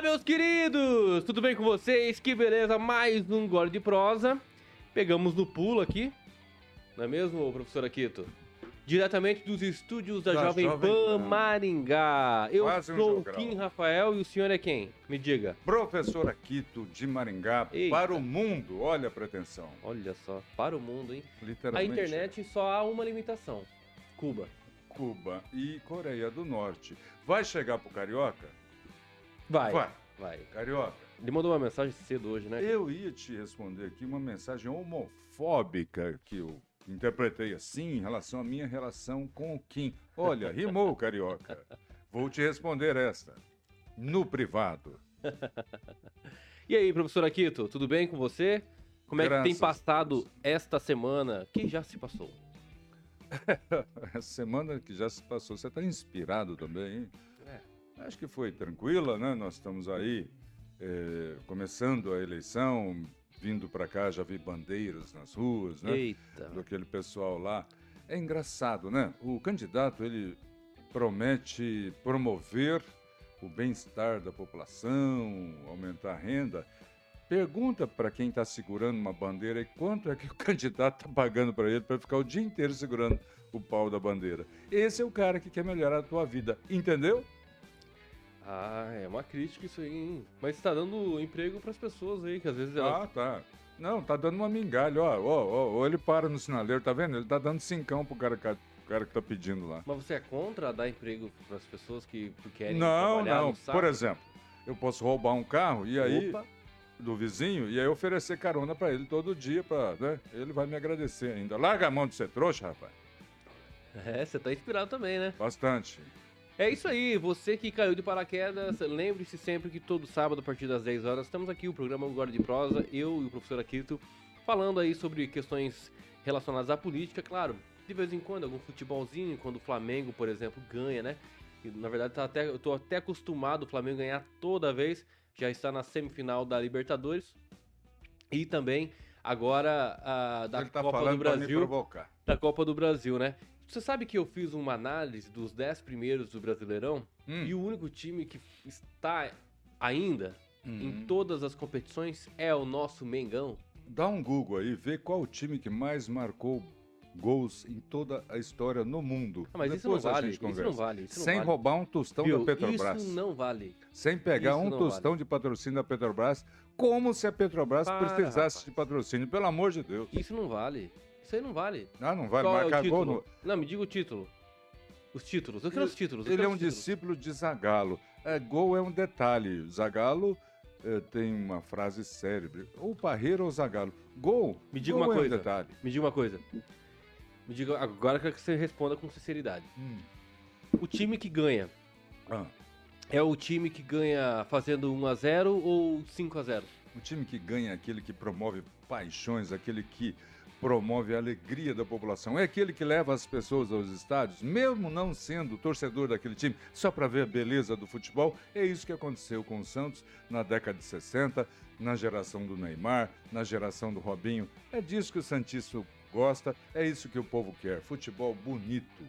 Olá, meus queridos! Tudo bem com vocês? Que beleza, mais um Gole de Prosa. Pegamos no pulo aqui, não é mesmo, professor Aquito? Diretamente dos estúdios da, Da Jovem, Jovem Pan. Maringá. Eu Quase um sou o jogral. Kim Rafael e o senhor é quem? Me diga. Professor Aquito de Maringá Eita. para o mundo. Olha a pretensão. Olha só, para o mundo, hein? A Literalmente. internet só há uma limitação. Cuba. Cuba e Coreia do Norte. Vai chegar pro Carioca? Vai. Vai. Vai. Carioca. Ele mandou uma mensagem cedo hoje, né? Eu ia te responder aqui uma mensagem homofóbica que eu interpretei assim em relação à minha relação com o Kim. Olha, rimou, Carioca. Vou te responder esta. No privado. E aí, professor Aquito, tudo bem com você? Como é que tem passado esta semana que já se passou? Essa semana que já se passou, você está inspirado também, hein? É. Acho que foi tranquila, né? Nós estamos aí eh, começando a eleição, vindo para cá, já vi bandeiras nas ruas, né? Eita. Do aquele pessoal lá. É engraçado, né? O candidato, ele promete promover o bem-estar da população, aumentar a renda. Pergunta para quem está segurando uma bandeira aí quanto é que o candidato está pagando para ele para ficar o dia inteiro segurando o pau da bandeira. Esse é o cara que quer melhorar a tua vida, entendeu? Ah, é uma crítica isso aí, hein? Mas está dando emprego para as pessoas aí, que às vezes elas... Ah, tá. Não, tá dando uma migalha, ó, ó, ó, ó, ele para no sinaleiro, tá vendo? Ele tá dando cincão pro cara, que- pro cara que tá pedindo lá. Mas você é contra dar emprego para as pessoas que querem Não, trabalhar não. saco? Por exemplo, eu posso roubar um carro e aí Opa. do vizinho e aí oferecer carona pra ele todo dia, pra, né? Ele vai me agradecer ainda. Larga a mão de ser trouxa, rapaz. É, você tá inspirado também, né? Bastante. É isso aí, você que caiu de paraquedas, lembre-se sempre que todo sábado, a partir das 10 horas, estamos aqui, o programa Agora de Prosa, eu e o professor Aquito, falando aí sobre questões relacionadas à política, claro, de vez em quando, algum futebolzinho, quando o Flamengo, por exemplo, ganha, né? E, na verdade, tá até, eu tô até acostumado o Flamengo ganhar toda vez, já está na semifinal da Libertadores, e também agora a, da tá Copa do Brasil da Copa do Brasil, né? Você sabe que eu fiz uma análise dos 10 primeiros do Brasileirão Hum. e o único time que está ainda Hum. em todas as competições é o nosso Mengão. Dá um Google aí, vê qual o time que mais marcou gols em toda a história no mundo. Ah, mas isso Depois não a vale, gente isso não vale, isso não Sem vale. roubar um tostão Viu? da Petrobras. Isso não vale. Sem pegar Isso um não tostão de patrocínio da Petrobras, como se a Petrobras Para, precisasse rapaz. de patrocínio, pelo amor de Deus. Isso não vale. Isso aí não vale. Ah, não vai Qual é o marcar gol no... Não, me diga o título. Os títulos. Eu quero os títulos. eu Ele quero é um discípulo de Zagalo. É, gol é um detalhe. Zagalo eh, tem uma frase célebre. Ou Parreira ou Zagalo. Gol, Me diga gol uma é um coisa. detalhe. Me diga uma coisa. Me diga agora eu quero que você responda com sinceridade. Hum. O time que ganha Ah, é o time que ganha fazendo 1 a 0 ou 5 a 0? o time que ganha é aquele que promove paixões, aquele que promove a alegria da população. É aquele que leva as pessoas aos estádios, mesmo não sendo torcedor daquele time, só para ver a beleza do futebol. É isso que aconteceu com o Santos na década de 60, na geração do Neymar, na geração do Robinho. É disso que o Santista gosta, é isso que o povo quer. Futebol bonito.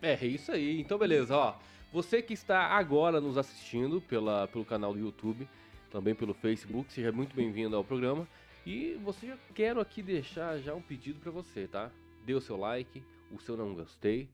É, é isso aí. Então, beleza, ó. Você que está agora nos assistindo pela, pelo canal do YouTube, também pelo Facebook, seja muito bem-vindo ao programa. E você já quero aqui deixar já um pedido para você, tá? Dê o seu like, o seu não gostei,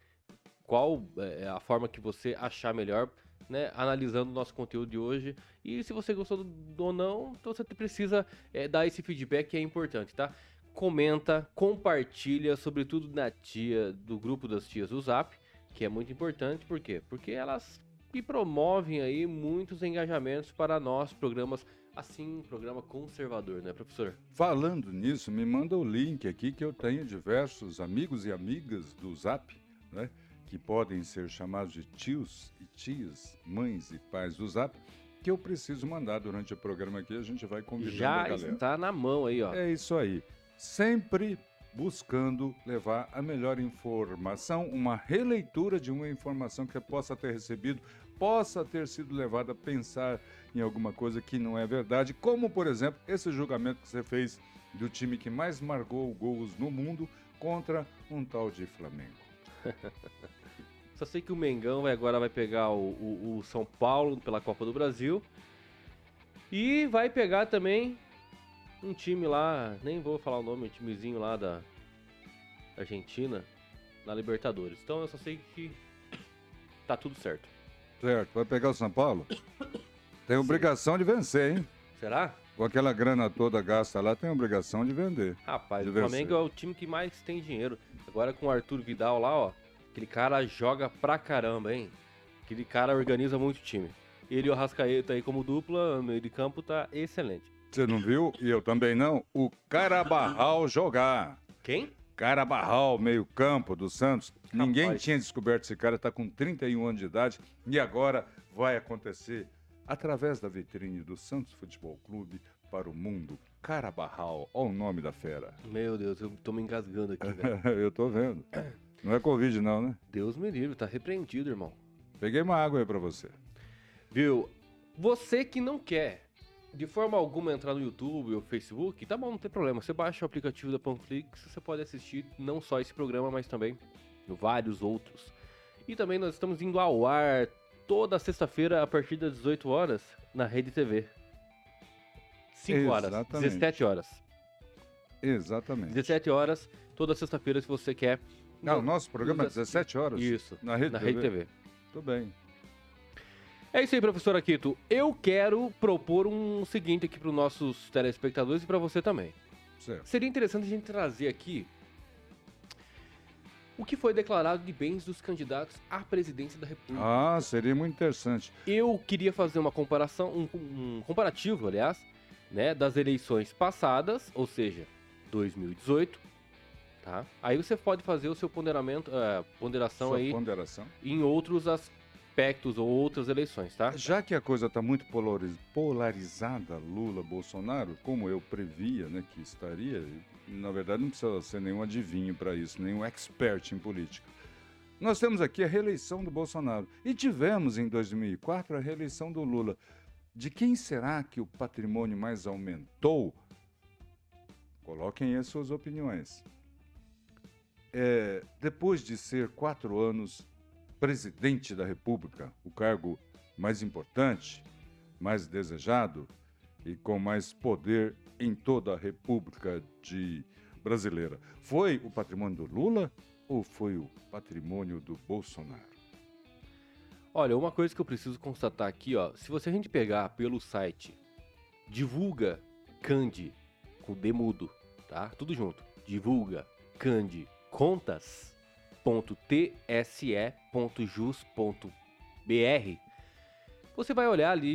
qual é a forma que você achar melhor, né? Analisando o nosso conteúdo de hoje. E se você gostou ou não, então você precisa é, dar esse feedback que é importante, tá? Comenta, compartilha, sobretudo na tia, do grupo das tias do Zap, que é muito importante, por quê? Porque elas me promovem aí muitos engajamentos para nós, programas assim, programa conservador, né, professor? Falando nisso, me manda o link aqui que eu tenho diversos amigos e amigas do Zap, né? Que podem ser chamados de tios e tias, mães e pais do Zap, que eu preciso mandar durante o programa aqui. A gente vai convidando a Já galera. está na mão aí, ó. É isso aí. Sempre buscando levar a melhor informação, uma releitura de uma informação que você possa ter recebido, possa ter sido levada a pensar em alguma coisa que não é verdade, como por exemplo esse julgamento que você fez do time que mais marcou gols no mundo contra um tal de Flamengo. Só sei que o Mengão agora vai pegar o, o- o São Paulo pela Copa do Brasil. E vai pegar também um time lá, nem vou falar o nome, um timezinho lá da Argentina, na Libertadores. Então eu só sei que tá tudo certo. Certo. Vai pegar o São Paulo? Tem obrigação de vencer, hein? Será? Com aquela grana toda gasta lá, tem obrigação de vender. Rapaz, De o Flamengo vencer. é o time que mais tem dinheiro. Agora com o Arthur Vidal lá, ó. Aquele cara joga pra caramba, hein? Aquele cara organiza muito o time. Ele e o Arrascaeta aí como dupla, meio de campo, tá excelente. Você não viu? E eu também não. O Carabarral jogar. Quem? Carabarral, meio campo do Santos. Ninguém Rapaz. tinha descoberto esse cara, tá com 31 anos de idade. E agora vai acontecer através da vitrine do Santos Futebol Clube para o mundo. Carabarral, olha o nome da fera. Meu Deus, eu tô me engasgando aqui, velho. eu tô vendo. Não é Covid não, né? Deus me livre, tá repreendido, irmão. Peguei uma água aí pra você. Viu? Você que não quer de forma alguma entrar no YouTube ou Facebook, tá bom, não tem problema. Você baixa o aplicativo da Panflix, você pode assistir não só esse programa, mas também vários outros. E também nós estamos indo ao ar toda sexta-feira a partir das 18 horas na Rede TV. 5 horas, Exatamente. 17 horas. Exatamente. 17 horas, toda sexta-feira, se você quer. Ah, o nosso programa é nos 17 horas? Isso, Na Rede na TV? Rede TV. Tudo bem. É isso aí, professor Aquito. Eu quero propor um seguinte aqui para os nossos telespectadores e para você também. Certo. Seria interessante a gente trazer aqui o que foi declarado de bens dos candidatos à presidência da República. Ah, seria muito interessante. Eu queria fazer uma comparação, um, um comparativo, aliás, né, das eleições passadas, ou seja, 2018, tá? Aí você pode fazer o seu ponderamento, eh, ponderação Sua aí ponderação. em outros aspectos ou outras eleições, tá? Já que a coisa está muito polariz- polarizada, Lula, Bolsonaro, como eu previa né, que estaria, na verdade não precisa ser nenhum adivinho para isso, nenhum expert em política. Nós temos aqui a reeleição do Bolsonaro e tivemos em 2004 a reeleição do Lula. De quem será que o patrimônio mais aumentou? Coloquem as suas opiniões. É, depois de ser quatro anos presidente da República, o cargo mais importante, mais desejado e com mais poder em toda a República de brasileira. Foi o patrimônio do Lula ou foi o patrimônio do Bolsonaro? Olha, uma coisa que eu preciso constatar aqui, ó, se você a gente pegar pelo site divulga Candi com D mudo, tá? Tudo junto. Divulga Candi contas.tse.jus.br. Você vai olhar ali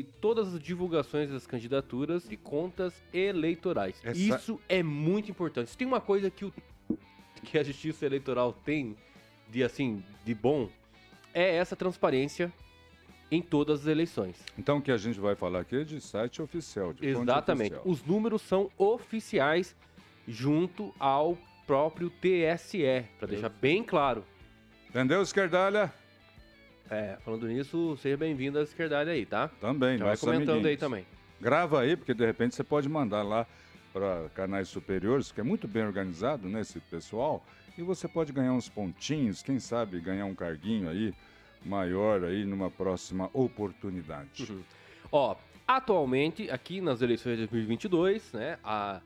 e todas as divulgações das candidaturas e contas eleitorais. Essa- Isso é muito importante. Se tem uma coisa que, o, que a Justiça Eleitoral tem de assim, de bom, é essa transparência em todas as eleições. Então o que a gente vai falar aqui é de site oficial, de Exatamente. oficial. Os números são oficiais junto ao próprio TSE, para deixar bem claro. Entendeu, esquerdalha? É, falando nisso, seja bem-vindo à esquerdalha aí, tá? Também, Já vai comentando aí amiguinhos. também. Grava aí, porque de repente você pode mandar lá para canais superiores, que é muito bem organizado, né, esse pessoal, e você pode ganhar uns pontinhos, quem sabe ganhar um carguinho aí maior aí numa próxima oportunidade. Uhum. Ó, atualmente, aqui nas eleições de 2022, né, a-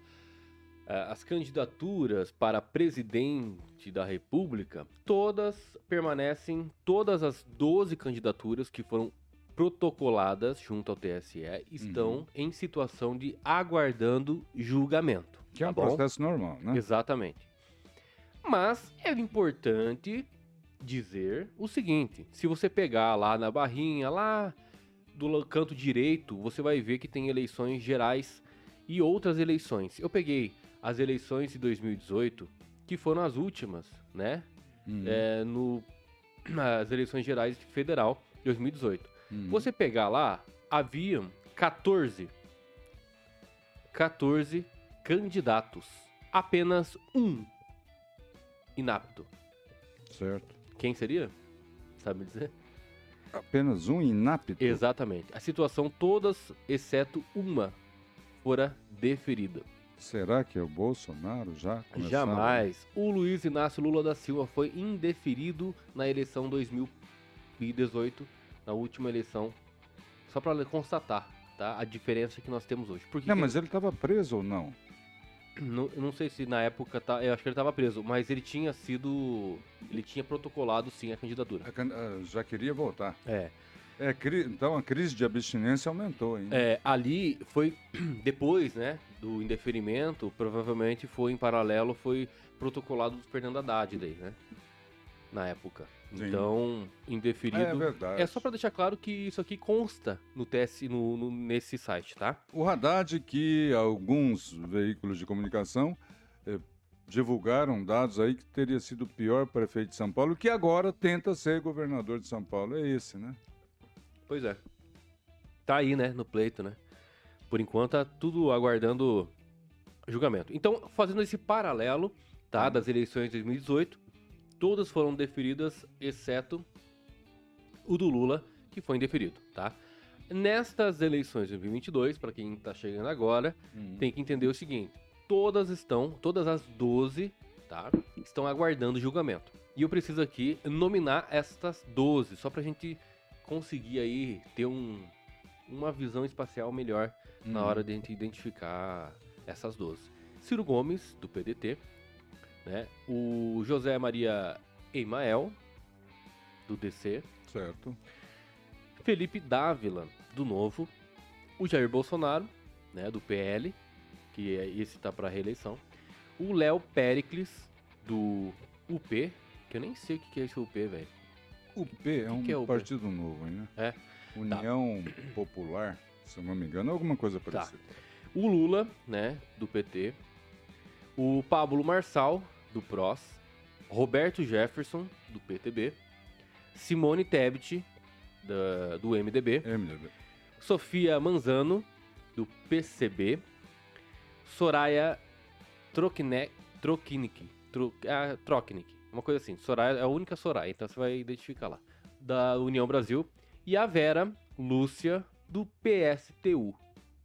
as candidaturas para presidente da República, todas permanecem, todas as 12 candidaturas que foram protocoladas junto ao TSE estão Uhum. em situação de aguardando julgamento. Que é tá um bom? processo normal, né? Exatamente. Mas é importante dizer o seguinte: se você pegar lá na barrinha, lá do canto direito, você vai ver que tem eleições gerais e outras eleições. Eu peguei as eleições de 2018, que foram as últimas, né? Uhum, É, no, nas eleições gerais de federal de 2018. uhum. Você pegar lá, haviam 14. 14 candidatos. Apenas um inapto. Certo. Quem seria? Sabe me dizer? Apenas um inapto. Exatamente. A situação todas, exceto uma, fora deferida. Será que é o Bolsonaro já? Começaram? Jamais. O Luiz Inácio Lula da Silva foi indeferido na eleição 2018, na última eleição. Só para constatar. tá? A diferença que nós temos hoje. Porque não, mas ele estava preso ou não? Não, não sei se na época tá, eu acho que ele estava preso, mas ele tinha sido, ele tinha protocolado sim a candidatura. A, a, já queria voltar. É. É, então a crise de abstinência aumentou, hein? É, ali foi depois, né, do indeferimento, provavelmente foi em paralelo, foi protocolado do Fernando Haddad daí, né? Na época. Sim. Então, indeferido. É verdade. É só para deixar claro que isso aqui consta no TS, no, no, nesse site, tá? O Haddad, que alguns veículos de comunicação eh, divulgaram dados aí que teria sido o pior prefeito de São Paulo, que agora tenta ser governador de São Paulo. É esse, né? Pois é. Tá aí, né, no pleito, né? Por enquanto tá tudo aguardando julgamento. Então, fazendo esse paralelo, tá, das eleições de 2018, todas foram deferidas, exceto o do Lula, que foi indeferido, tá? Nestas eleições de 2022, para quem está chegando agora, uhum. tem que entender o seguinte: todas estão, todas as 12, tá? Estão aguardando julgamento. E eu preciso aqui nominar estas 12, só para a gente conseguir aí ter um, uma visão espacial melhor uhum. na hora de a gente identificar essas 12. Ciro Gomes, do PDT, né? O José Maria Emael, do DC. Certo. Felipe Dávila, do Novo. O Jair Bolsonaro, né, do PL, que é, esse está para reeleição. O Léo Pericles, do UP, que eu nem sei o que é esse UP, velho. UP é um é partido novo, né? É. União tá. Popular, se eu não me engano, alguma coisa tá. parecida. Tá. O Lula, né, do PT. O Pablo Marçal, do PROS, Roberto Jefferson, do PTB, Simone Tebet, da, do MDB, MDB, Sofia Manzano, do PCB, Soraya Troknek, Troknik, Tro, ah, Troknik, uma coisa assim, Soraya é a única Soraya, então você vai identificar lá, da União Brasil, e a Vera Lúcia, do PSTU,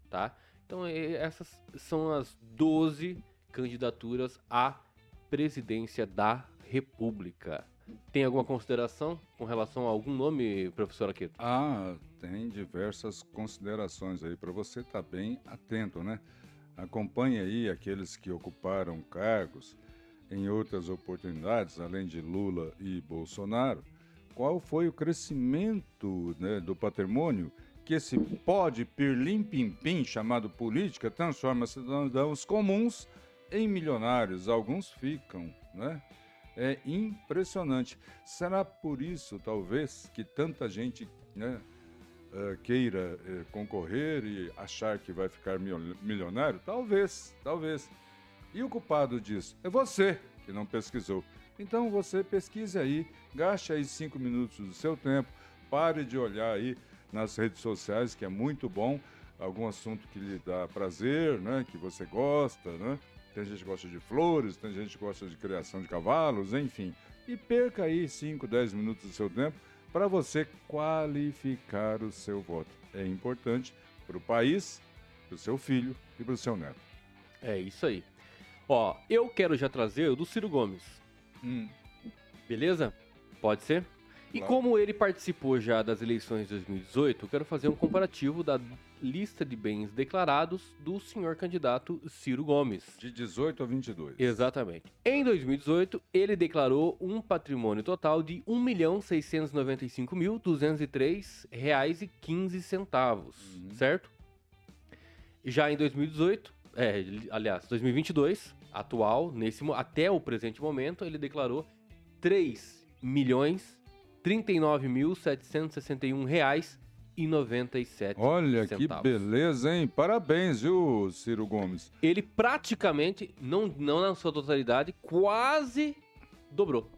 tá? Então essas são as 12 candidaturas a presidência da República. Tem alguma consideração com relação a algum nome, professor Aqueto? Ah, tem diversas considerações aí para você estar tá bem atento, né? Acompanhe aí aqueles que ocuparam cargos em outras oportunidades, além de Lula e Bolsonaro. Qual foi o crescimento né, do patrimônio que esse pó de pirlim-pim-pim chamado política transforma cidadãos comuns em milionários, alguns ficam, né? É impressionante. Será por isso, talvez, que tanta gente né, uh, queira uh, concorrer e achar que vai ficar milionário? Talvez, talvez. E o culpado disso é você que não pesquisou. Então você pesquise aí, gaste aí cinco minutos do seu tempo, pare de olhar aí nas redes sociais, que é muito bom, algum assunto que lhe dá prazer, né, que você gosta, né? Tem gente que gosta de flores, tem gente que gosta de criação de cavalos, enfim. E perca aí 5, 10 minutos do seu tempo para você qualificar o seu voto. É importante para o país, para o seu filho e para o seu neto. É isso aí. Ó, eu quero já trazer o do Ciro Gomes. Hum. Beleza? Pode ser? E como ele participou já das eleições de 2018, eu quero fazer um comparativo da lista de bens declarados do senhor candidato Ciro Gomes. De 18 a 22. Exatamente. Em 2018, ele declarou um patrimônio total de R$ 1.695.203,15, uhum. certo? Já em 2018, é, aliás, 2022, atual, nesse, até o presente momento, ele declarou 3 milhões 39.761 reais e 97 Olha centavos. que beleza, hein? Parabéns, viu, Ciro Gomes? Ele praticamente, não, não na sua totalidade, quase dobrou.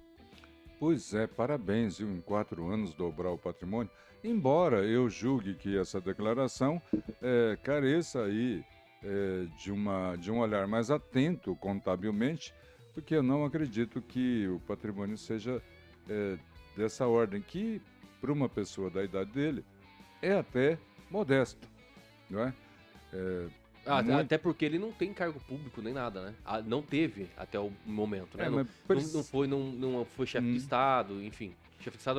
Pois é, parabéns, viu? Em quatro anos dobrar o patrimônio. Embora eu julgue que essa declaração é, careça aí é, de, uma, de um olhar mais atento contabilmente, porque eu não acredito que o patrimônio seja é, dessa ordem, que para uma pessoa da idade dele é até modesto, não é? é Ah, Muito. Até porque ele não tem cargo público nem nada, né? Ah, Não teve até o momento, né? É, não, mas não, não foi, não, não foi chefe Hum. de Estado, enfim.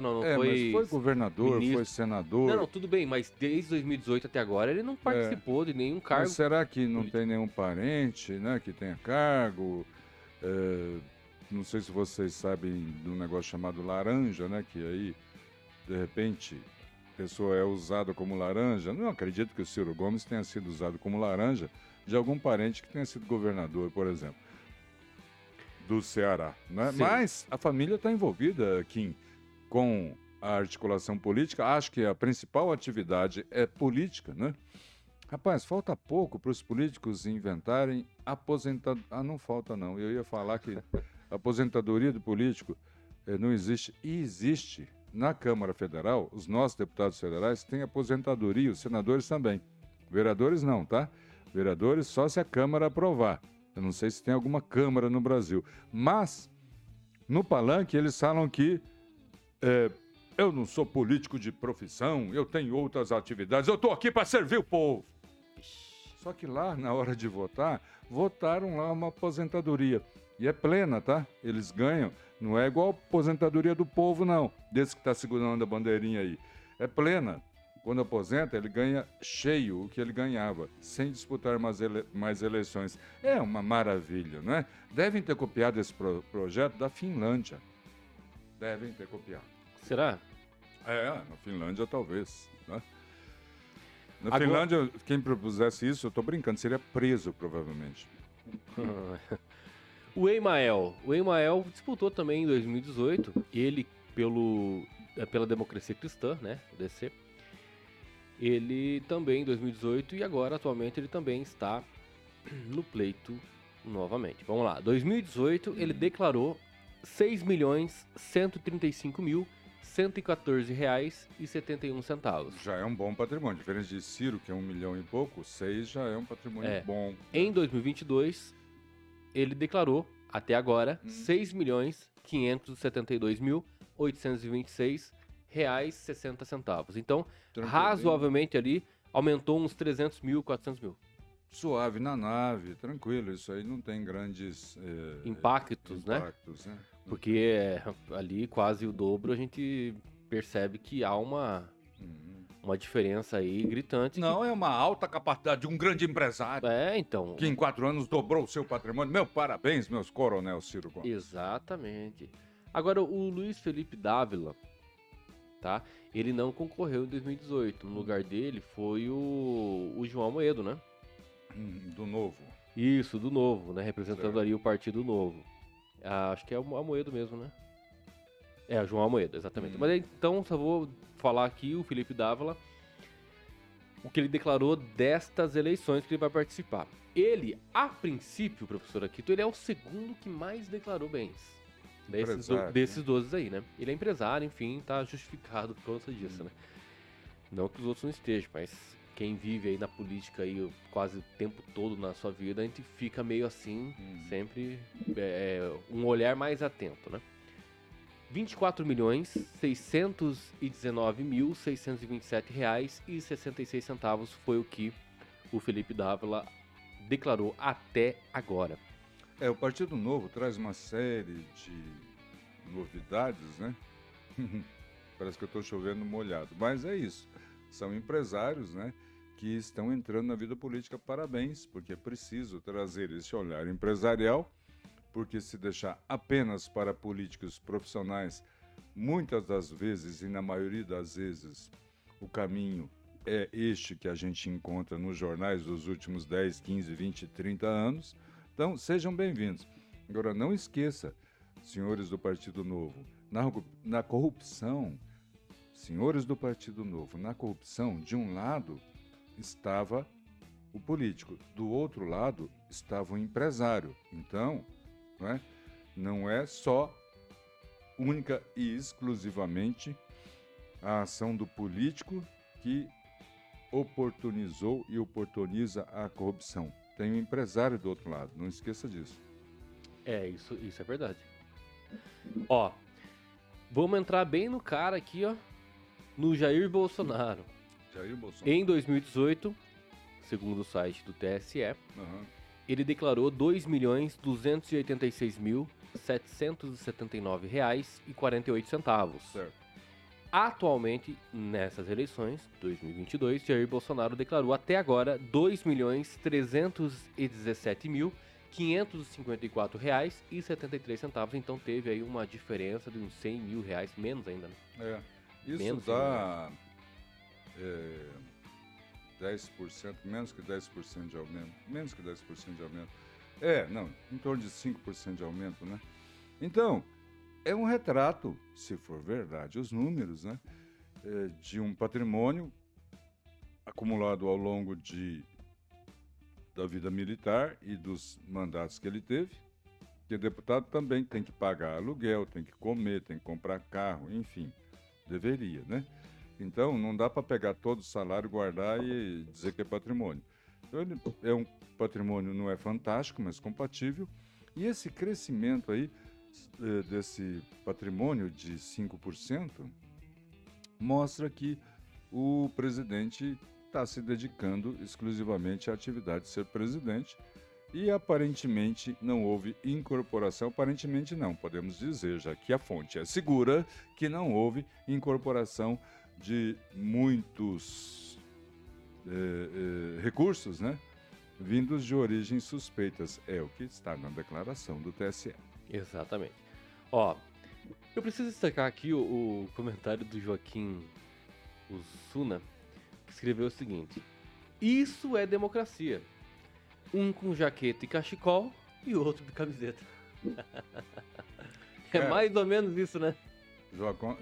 Não, não É, foi. mas foi governador, ministro. foi senador. Não, não, tudo bem, mas desde 2018 até agora ele não participou de nenhum cargo. Mas será que não político. tem nenhum parente, né, que tenha cargo? É, não sei se vocês sabem de um negócio chamado laranja, né, que aí, de repente, a pessoa é usada como laranja. Não acredito que o Ciro Gomes tenha sido usado como laranja de algum parente que tenha sido governador, por exemplo, do Ceará. Né? Mas a família está envolvida, Kim, com a articulação política. Acho que a principal atividade é política, né? Rapaz, falta pouco para os políticos inventarem aposentadoria. Ah, não falta não. Eu ia falar que aposentadoria do político eh, não existe. E existe. Na Câmara Federal, os nossos deputados federais têm aposentadoria, os senadores também. Vereadores não, tá? Vereadores só se a Câmara aprovar. Eu não sei se tem alguma Câmara no Brasil. Mas, no palanque, eles falam que eh, eu não sou político de profissão, eu tenho outras atividades, eu estou aqui para servir o povo. Só que lá, na hora de votar, votaram lá uma aposentadoria. E é plena, tá? Eles ganham. Não é igual a aposentadoria do povo, não. Desse que está segurando a bandeirinha aí. É plena. Quando aposenta, ele ganha cheio o que ele ganhava, sem disputar mais, ele- mais eleições. É uma maravilha, não é? Devem ter copiado esse pro- projeto da Finlândia. Devem ter copiado. Será? É, na Finlândia talvez. Né? Na Agora- Finlândia, quem propusesse isso, eu tô brincando, seria preso provavelmente. o Emael. O Emael disputou também em 2018. Ele, pelo, é, pela Democracia Cristã, né? O DC. Ele também em 2018 e agora, atualmente, ele também está no pleito novamente. Vamos lá. 2018, ele declarou 6 milhões 135 mil 114 reais e 71 centavos. Já é um bom patrimônio. Diferente de Ciro, que é um milhão e pouco, seis já é um patrimônio É. bom. Em 2022, ele declarou, até agora, Hum. 6 milhões 572 mil 826 reais 60 centavos. Então, Tranquilinho. razoavelmente ali, aumentou uns 300 mil, 400 mil. Suave na nave, tranquilo. Isso aí não tem grandes eh, Impactos, né? impactos, né? Porque é, ali quase o dobro, a gente percebe que há uma, Uhum. uma diferença aí gritante. Não é uma alta capacidade de um grande empresário É, então. que em quatro anos dobrou o seu patrimônio. Meu parabéns, meus coronel Ciro Gomes. Exatamente. Agora, o Luiz Felipe Dávila, tá? Ele não concorreu em 2018. No lugar dele foi o, o João Amoedo, né? Hum, Do novo. Isso, do Novo, né? Representando Certo. ali o Partido Novo. Ah, acho que é o Amoedo mesmo, né? É, o João Amoedo, exatamente. Hum. Mas então, só vou falar aqui o Felipe Dávila, o que ele declarou destas eleições que ele vai participar. Ele, a princípio, professor Aquito, ele é o segundo que mais declarou bens. Desses, do- desses 12 aí, né? Ele é empresário, enfim, tá justificado por conta disso, Hum. né? Não que os outros não estejam, mas quem vive aí na política aí quase o tempo todo na sua vida, a gente fica meio assim, Hum. sempre é, um olhar mais atento, né? 24 milhões 619 mil 627 reais e 66 centavos foi o que o Felipe Dávila declarou até agora. É, o Partido Novo traz uma série de novidades, né? Parece que eu estou chovendo molhado, mas é isso. São empresários, né? Que estão entrando na vida política. Parabéns, porque é preciso trazer esse olhar empresarial, porque se deixar apenas para políticos profissionais, muitas das vezes e na maioria das vezes, o caminho é este que a gente encontra nos jornais dos últimos 10, 15, 20, 30 anos. Então, sejam bem-vindos. Agora, não esqueça, senhores do Partido Novo, na, na corrupção, senhores do Partido Novo, na corrupção, de um lado estava o político, do outro lado estava o empresário. Então, não é, não é só única e exclusivamente a ação do político que oportunizou e oportuniza a corrupção. Tem um empresário do outro lado, não esqueça disso. É, isso, isso é verdade. Ó, vamos entrar bem no cara aqui, ó, no Jair Bolsonaro. Em 2018, segundo o site do TSE, Aham. ele declarou 2.286.779 reais e 48 centavos. Certo. Atualmente, nessas eleições, 2022, Jair Bolsonaro declarou até agora 2.317.554 reais e 73 centavos. Então teve aí uma diferença de uns 100 mil reais, menos ainda, né? É. Isso Menos, dá é, 10%, menos que 10% de aumento. Menos que 10% de aumento. É, não, em torno de 5% de aumento, né? Então, é um retrato, se for verdade, os números, né? é, de um patrimônio acumulado ao longo de, da vida militar e dos mandatos que ele teve. Que deputado também tem que pagar aluguel, tem que comer, tem que comprar carro, enfim. Deveria, né? Então, não dá para pegar todo o salário, guardar e dizer que é patrimônio. Então, ele é um patrimônio, não é fantástico, mas compatível. E esse crescimento aí, eh, desse patrimônio de 5%, mostra que o presidente está se dedicando exclusivamente à atividade de ser presidente e aparentemente não houve incorporação. Aparentemente não, podemos dizer, já que a fonte é segura, que não houve incorporação de muitos eh, eh, recursos, né? Vindos de origens suspeitas. É o que está na declaração do TSE. Exatamente. Ó, eu preciso destacar aqui o, o comentário do Joaquim Usuna, que escreveu o seguinte: Isso é democracia. Um com jaqueta e cachecol e outro de camiseta. é, É. mais ou menos isso, né?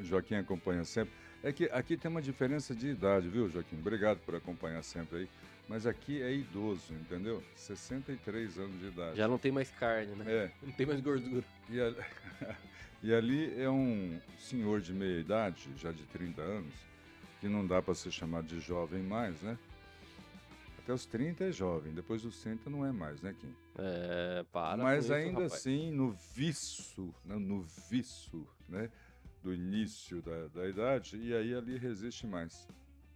Joaquim acompanha sempre. É que aqui tem uma diferença de idade, viu, Joaquim? Obrigado por acompanhar sempre aí. Mas aqui é idoso, entendeu? 63 anos de idade. Já não tem mais carne, né? É. Não tem mais gordura. E ali, e ali é um senhor de meia idade, já de 30 anos, que não dá para ser chamado de jovem mais, né? Até os 30 é jovem, depois dos 30 não é mais, né, Kim? É, para. Mas isso, ainda rapaz. assim, no viço, né, no viço, né, do início da, da idade, e aí ali resiste mais.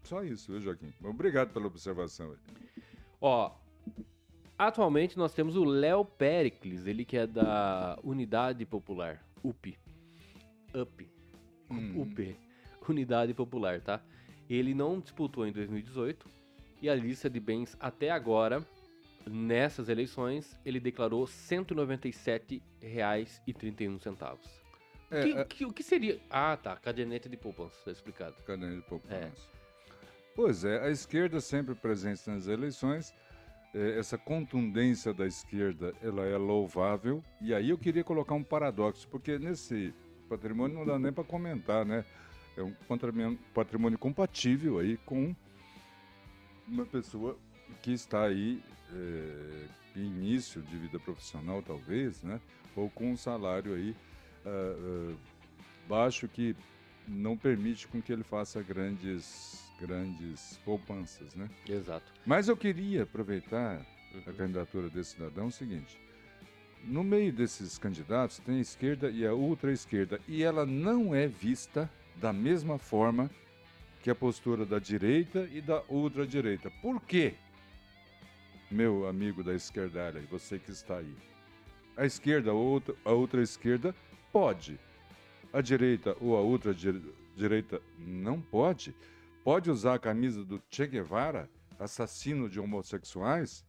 Só isso, viu, Joaquim? Obrigado pela observação. Ó, atualmente nós temos o Léo Pericles, ele que é da Unidade Popular, UP. UP. Hum. UP. Unidade Popular, tá? Ele não disputou em 2018 e a lista de bens até agora, nessas eleições, ele declarou R$ 197,31. É, que, é- que- o que seria? Ah, tá. Caderneta de poupança, tá explicado. Cadê de poupança? Pois é, a esquerda sempre presente nas eleições, eh, essa contundência da esquerda, ela é louvável, e aí eu queria colocar um paradoxo, porque nesse patrimônio não dá nem para comentar, né? É um patrimônio, compatível aí com uma pessoa que está aí em início de vida profissional, talvez, né? Ou com um salário aí ah, ah, baixo que não permite com que ele faça grandes grandes poupanças, né? Exato. Mas eu queria aproveitar a candidatura desse cidadão o seguinte. No meio desses candidatos tem a esquerda e a ultra-esquerda e ela não é vista da mesma forma que a postura da direita e da ultra-direita. Por quê? Meu amigo da esquerdalha, você que está aí. A esquerda ou outra- a ultra-esquerda pode. A direita ou a ultra-direita não pode. Pode usar a camisa do Che Guevara, assassino de homossexuais,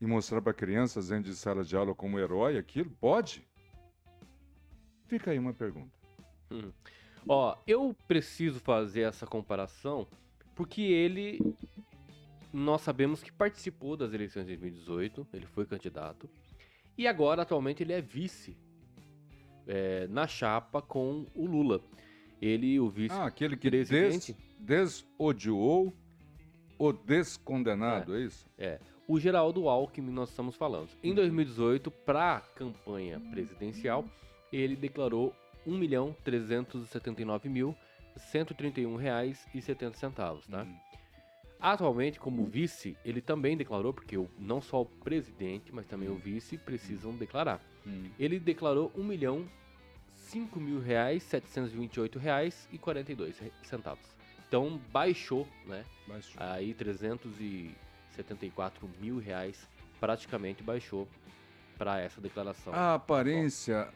e mostrar para crianças dentro de sala de aula como herói aquilo? Pode? Fica aí uma pergunta. Hum. Ó, eu preciso fazer essa comparação porque ele. Nós sabemos que participou das eleições de 2018, ele foi candidato, e agora, atualmente, ele é vice é, na chapa com o Lula. Ele, o vice. Ah, aquele que des, desodiou o descondenado, é, isso? É, o Geraldo Alckmin nós estamos falando. Em 2018, para a campanha presidencial, ele declarou R$ 1.379.131,70, tá? Hum. Atualmente, como vice, ele também declarou, porque não só o presidente, mas também o vice precisam declarar. Hum. Ele declarou R$ 1 milhão cinco mil reais, 728 reais e 42 centavos. Então baixou, né? Baixou. Aí 300 e 74 mil reais praticamente baixou para essa declaração. A aparência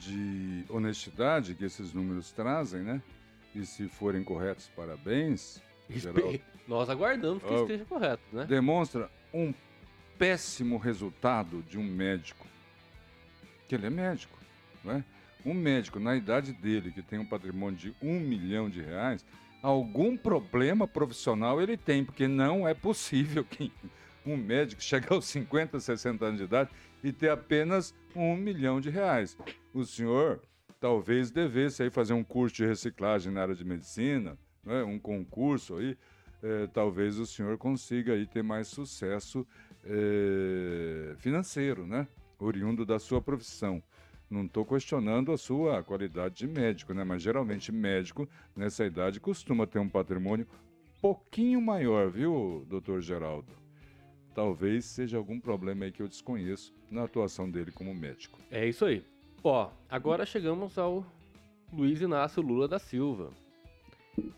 de honestidade que esses números trazem, né? E se forem corretos, parabéns. Geraldo. Nós aguardamos que oh, esteja correto, né? Demonstra um péssimo resultado de um médico. Que ele é médico, né? Um médico, na idade dele, que tem um patrimônio de um milhão de reais, algum problema profissional ele tem, porque não é possível que um médico chegue aos 50, 60 anos de idade e ter apenas um milhão de reais. O senhor talvez devesse aí fazer um curso de reciclagem na área de medicina, né, um concurso aí, é, talvez o senhor consiga aí ter mais sucesso é, financeiro, né? Oriundo da sua profissão. Não estou questionando a sua qualidade de médico, né? Mas geralmente médico nessa idade costuma ter um patrimônio pouquinho maior, viu, doutor Geraldo? Talvez seja algum problema aí que eu desconheço na atuação dele como médico. É isso aí. Ó, agora chegamos ao Luiz Inácio Lula da Silva.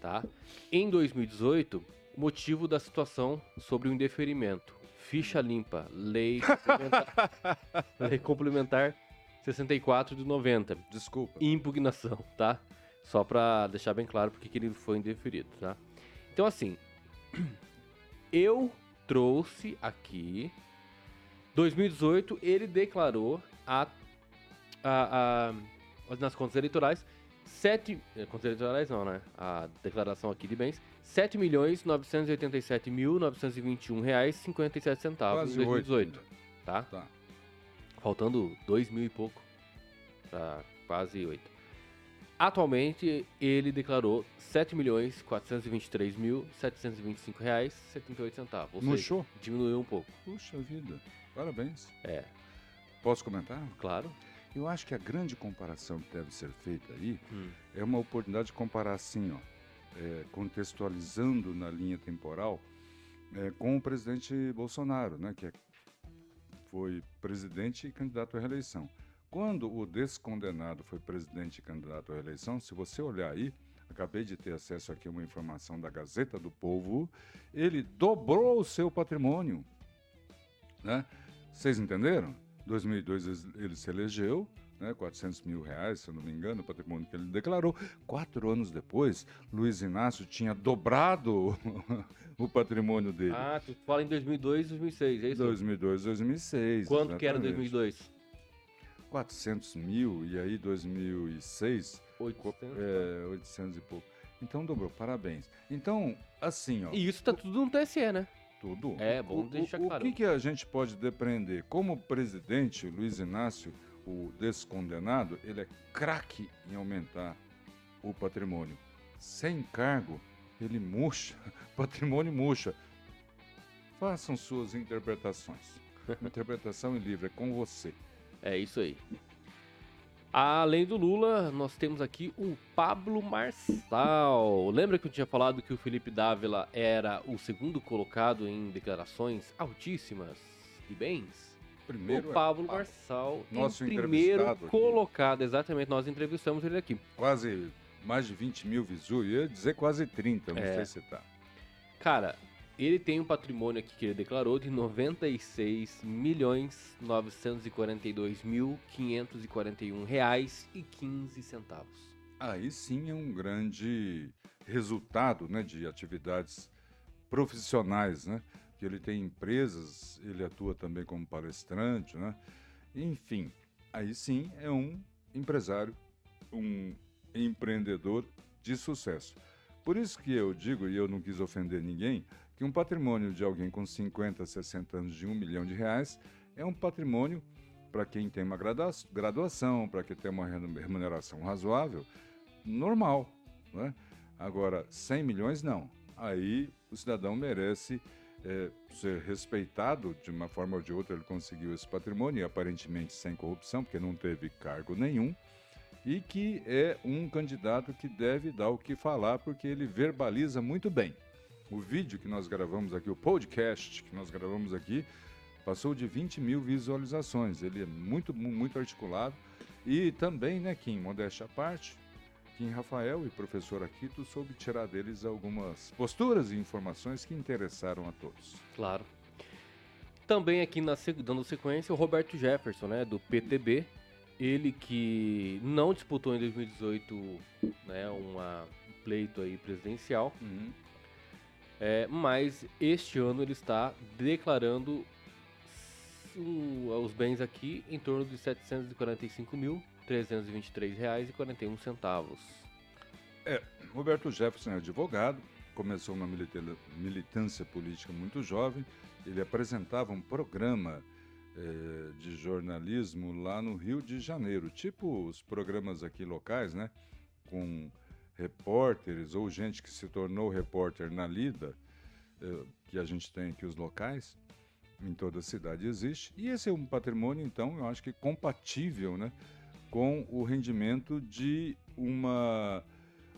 Tá? Em 2018, motivo da situação sobre o indeferimento. Ficha limpa, lei complementar, lei complementar 64 de 90. Desculpa. Impugnação, tá? Só para deixar bem claro porque que ele foi indeferido, tá? Então assim, eu trouxe aqui 2018 ele declarou a, a, a nas contas eleitorais 7 eh, contas eleitorais não, né? A declaração aqui de bens 7 milhões 987 mil 921 reais 57 centavos em 2018, 8. tá? Tá. Faltando 2 mil e pouco para quase 8. Atualmente, ele declarou 7.423.725 reais 78 centavos. Murchou? Seja, diminuiu um pouco. Puxa vida. Parabéns. É. Posso comentar? Claro. Eu acho que a grande comparação que deve ser feita aí hum. é uma oportunidade de comparar assim, ó, é, contextualizando na linha temporal é, com o presidente Bolsonaro, né, que é, foi presidente e candidato à reeleição. Quando o descondenado foi presidente e candidato à reeleição, se você olhar aí, acabei de ter acesso aqui a uma informação da Gazeta do Povo, ele dobrou o seu patrimônio. Né? Vocês entenderam? 2002 ele se elegeu, né, 400 mil reais, se eu não me engano, o patrimônio que ele declarou. Quatro anos depois, Luiz Inácio tinha dobrado o patrimônio dele. Ah, tu fala em 2002, 2006, é isso? 2002, 2006. Quanto exatamente. que era 2002? 400 mil e aí 2006 800, é, 800 e pouco. Então dobrou, parabéns. Então, assim, ó. E isso tá tudo no TSE, né? Tudo. É, bom o, deixar o, claro. O que, que a gente pode depreender? Como presidente, Luiz Inácio, o descondenado, ele é craque em aumentar o patrimônio. Sem cargo, ele murcha, patrimônio murcha. Façam suas interpretações. Interpretação em livre, é com você. É isso aí. Além do Lula, nós temos aqui o Pablo Marçal. Lembra que eu tinha falado que o Felipe Dávila era o segundo colocado em declarações altíssimas de bens? Primeiro o Pablo é, Marçal, nosso primeiro colocado. Exatamente, nós entrevistamos ele aqui. Quase mais de 20 mil visu, ia dizer quase 30, não é. sei se tá. Cara, ele tem um patrimônio aqui que ele declarou de 96 milhões 942 mil 541 reais e 15 centavos. Aí sim é um grande resultado, né, de atividades profissionais, né? Que ele tem empresas, ele atua também como palestrante, né? Enfim, aí sim é um empresário, um empreendedor de sucesso. Por isso que eu digo, e eu não quis ofender ninguém, que um patrimônio de alguém com 50, 60 anos de um milhão de reais é um patrimônio para quem tem uma graduação, para quem tem uma remuneração razoável, normal. Né? Agora, 100 milhões, não. Aí o cidadão merece é, ser respeitado de uma forma ou de outra. Ele conseguiu esse patrimônio, aparentemente sem corrupção, porque não teve cargo nenhum, e que é um candidato que deve dar o que falar, porque ele verbaliza muito bem. O vídeo que nós gravamos aqui, o podcast que nós gravamos aqui, passou de 20 mil visualizações. Ele é muito, muito articulado. E também, né, Kim, modéstia à parte, Kim Rafael e professor Aquito soube tirar deles algumas posturas e informações que interessaram a todos. Claro. Também aqui na, dando sequência, o Roberto Jefferson, né, do PTB, ele que não disputou em 2018 né, uma, um pleito aí presidencial, Uhum. É, mas este ano ele está declarando os bens aqui em torno de R$ 745.323,41 centavos. Roberto Jefferson é advogado, começou uma militância política muito jovem. Ele apresentava um programa eh, de jornalismo lá no Rio de Janeiro, tipo os programas aqui locais, né? Com repórteres ou gente que se tornou repórter na lida, eh, que a gente tem aqui os locais, em toda a cidade existe. E esse é um patrimônio, então, eu acho que compatível, né? Com o rendimento de uma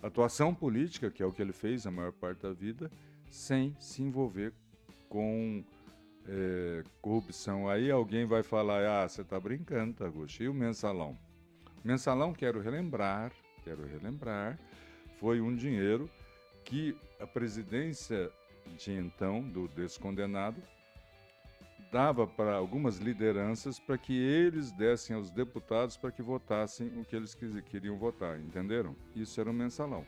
atuação política, que é o que ele fez a maior parte da vida, sem se envolver com eh, corrupção. Aí alguém vai falar, ah, você está brincando, Taguchi, e o mensalão? Mensalão, quero relembrar, quero relembrar, foi um dinheiro que a presidência de então, do descondenado, dava para algumas lideranças para que eles dessem aos deputados para que votassem o que eles queriam votar, entenderam? Isso era um mensalão.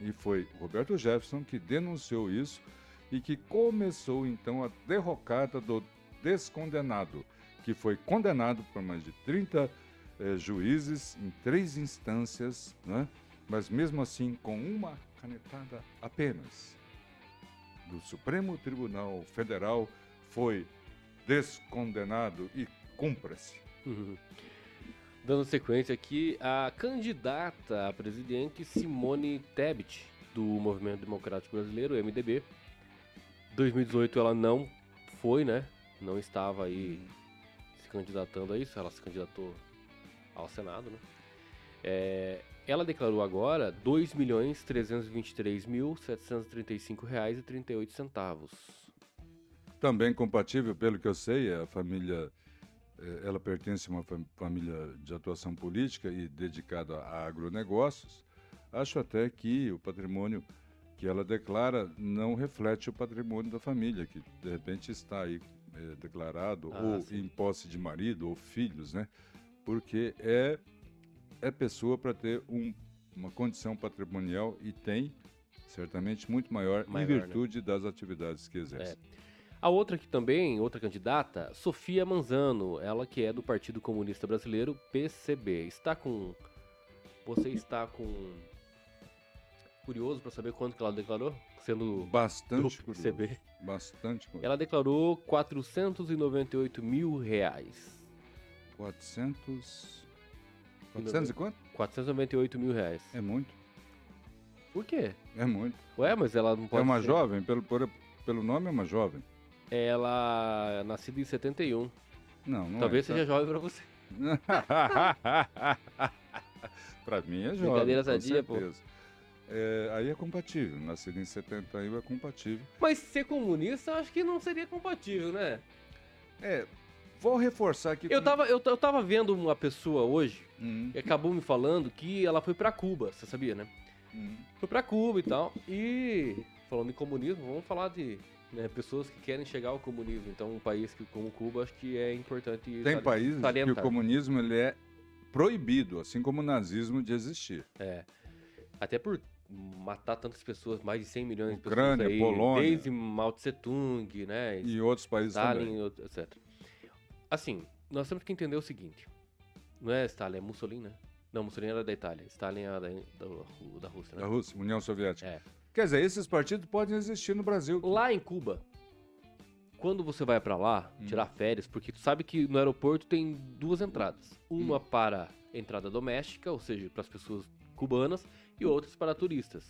E foi Roberto Jefferson que denunciou isso e que começou então a derrocada do descondenado, que foi condenado por mais de 30 eh, juízes em três instâncias, né? Mas mesmo assim com uma canetada apenas do Supremo Tribunal Federal foi descondenado e cumpra-se. Uhum. Dando sequência aqui, a candidata a presidente Simone Tebet, do Movimento Democrático Brasileiro, MDB. 2018 ela não foi, né? Não estava aí se candidatando a isso, ela se candidatou ao Senado, né? É, ela declarou agora R$ 2.323.735,38. Também compatível, pelo que eu sei, a família, eh, ela pertence a uma fam- família de atuação política e dedicada a agronegócios. Acho até que o patrimônio que ela declara não reflete o patrimônio da família, que de repente está aí eh, declarado Ah, ou sim. em posse de marido ou filhos, né? Porque é, é pessoa para ter um- uma condição patrimonial e tem certamente muito maior, Maior, em né? virtude das atividades que exerce. A outra aqui também, outra candidata, Sofia Manzano, ela que é do Partido Comunista Brasileiro, PCB. Está com. Você está com. Curioso para saber quanto que ela declarou? Sendo do Bastante curioso. PCB. Bastante curioso. Ela declarou 498 mil reais. 400. 400 e quanto? 498 mil reais. É muito. Por quê? É muito. Ué, mas ela não pode. é uma ser- jovem, pelo, por- pelo nome é uma jovem. Ela é nascida em 71. Não, não Talvez é. seja jovem pra você. pra mim é jovem. Brincadeira sadia, pô. É, aí é compatível. Nascido em 71 é compatível. Mas ser comunista eu acho que não seria compatível, né? É, vou reforçar aqui. Eu tava, eu, eu tava vendo uma pessoa hoje Hum, e acabou me falando que ela foi pra Cuba, você sabia, né? hum. Foi pra Cuba e tal. E falando em comunismo, vamos falar de né, pessoas que querem chegar ao comunismo. Então, um país que, como Cuba, acho que é importante. Tem países que o comunismo ele é proibido, assim como o nazismo, de existir. É. Até por matar tantas pessoas, mais de 100 milhões de Ucrânia, pessoas aí, Polônia. desde Mao Tse Tung, né? E outros países também. Stalin, e outro- etc. Assim, nós temos que entender o seguinte. Não é Stalin, é Mussolini, né? Não, Mussolini era da Itália. Stalin era da, da, da Rússia, né? Da Rússia, União Soviética. É. Quer dizer, esses partidos podem existir no Brasil. Lá em Cuba, quando você vai pra lá Hum. tirar férias, porque tu sabe que no aeroporto tem duas entradas. Uma para entrada doméstica, ou seja, para as pessoas cubanas, e outras para turistas.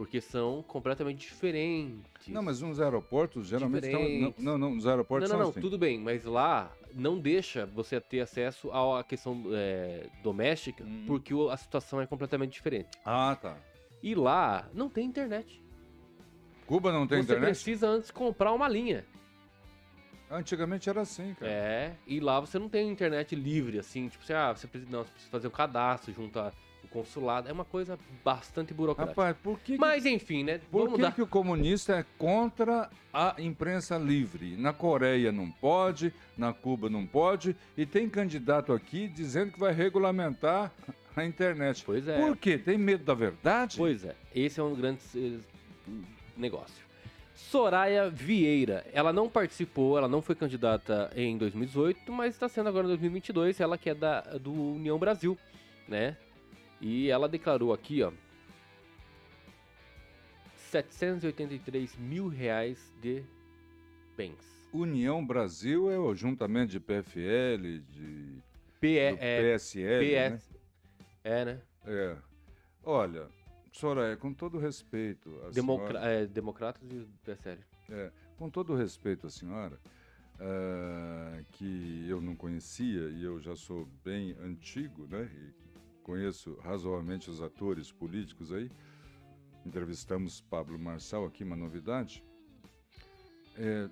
Porque são completamente diferentes. Não, mas nos aeroportos, geralmente estão. Não, não, não, nos Não, aeroportos não, são não, assim. tudo bem, mas lá não deixa você ter acesso à questão é, doméstica, Hum. porque a situação é completamente diferente. Ah, tá. E lá não tem internet. Cuba não tem você internet? precisa antes comprar uma linha. Antigamente era assim, cara. É, e lá você não tem internet livre, assim, tipo, você, ah, você precisa, não, você precisa fazer um cadastro junto a o consulado. É uma coisa bastante burocrática. Rapaz, por que, Mas enfim, né? por que, que o comunista é contra a imprensa livre? Na Coreia não pode, na Cuba não pode, e tem candidato aqui dizendo que vai regulamentar a internet. Pois é. Por quê? Tem medo da verdade? Pois é, esse é um grande eh, negócio. Soraya Vieira, ela não participou, ela não foi candidata em 2018, mas está sendo agora em 2022, ela que é da, do União Brasil, né? E ela declarou aqui, ó, 783 mil reais de bens. União Brasil é o juntamento de PFL, de P do é, PSL, né? PS, é, né? É. Olha, Soraya, com todo respeito à Democra senhora, é, democratas e PSL. é, com todo respeito à senhora, ah, que eu não conhecia e eu já sou bem antigo, né? E conheço razoavelmente os atores políticos aí. Entrevistamos Pablo Marçal aqui, uma novidade. É,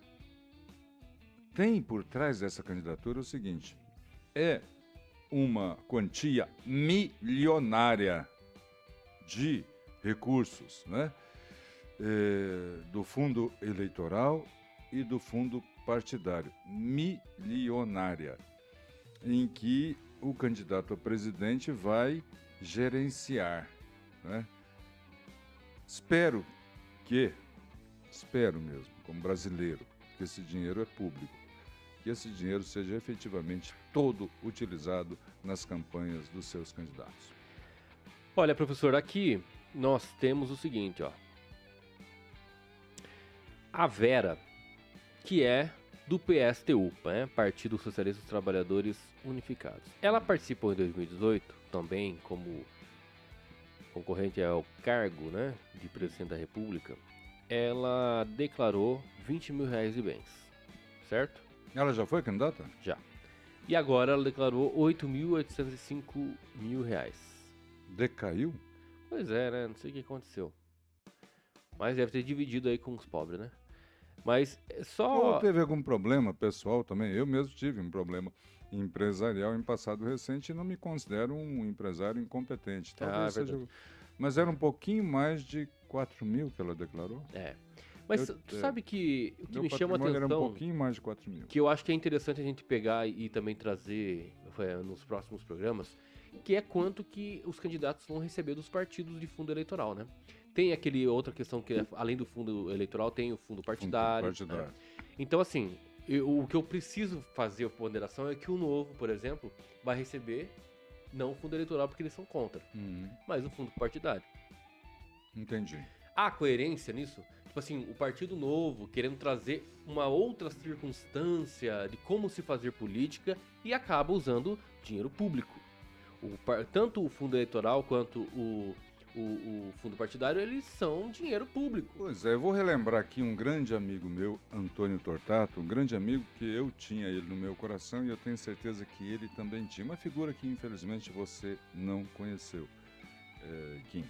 tem por trás dessa candidatura o seguinte: é uma quantia milionária de recursos, né? É, do fundo eleitoral e do fundo partidário, milionária, em que o candidato a presidente vai gerenciar, né? Espero que, espero mesmo, como brasileiro, que esse dinheiro é público, que esse dinheiro seja efetivamente todo utilizado nas campanhas dos seus candidatos. Olha, professor, aqui nós temos o seguinte, ó. A Vera, que é do PSTU, né? Partido Socialista dos Trabalhadores Unificados. Ela participou em 2018 também como concorrente ao cargo, né, de presidente da República. Ela declarou 20 mil reais de bens, certo? Ela já foi candidata? Já. E agora ela declarou 8.805 mil reais. Decaiu? Pois é, né? Não sei o que aconteceu. Mas deve ter dividido aí com os pobres, né? Mas é Ou só. teve algum problema pessoal também? Eu mesmo tive um problema empresarial em passado recente e não me considero um empresário incompetente. Talvez Ah, é seja... Mas era um pouquinho mais de 4 mil que ela declarou. É. Mas Eu- tu é. sabe que o que me chama patrimônio era um atenção, pouquinho mais de 4 mil. que eu acho que é interessante a gente pegar e também trazer é, nos próximos programas, que é quanto que os candidatos vão receber dos partidos de fundo eleitoral, né? Tem aquele outra questão que é, além do fundo eleitoral tem o fundo partidário. Fundo partidário. Então assim, eu- o que eu preciso fazer a ponderação é que o novo, por exemplo, vai receber não o fundo eleitoral porque eles são contra, Uhum, mas o fundo partidário. entendi. Há coerência nisso? Tipo assim, o Partido Novo querendo trazer uma outra circunstância de como se fazer política e acaba usando dinheiro público. O tanto o fundo eleitoral quanto o, o, o fundo partidário, eles são dinheiro público. Pois é, eu vou relembrar aqui um grande amigo meu, Antônio Tortato, um grande amigo que eu tinha ele no meu coração e eu tenho certeza que ele também tinha. Uma figura que infelizmente você não conheceu, é, Kim.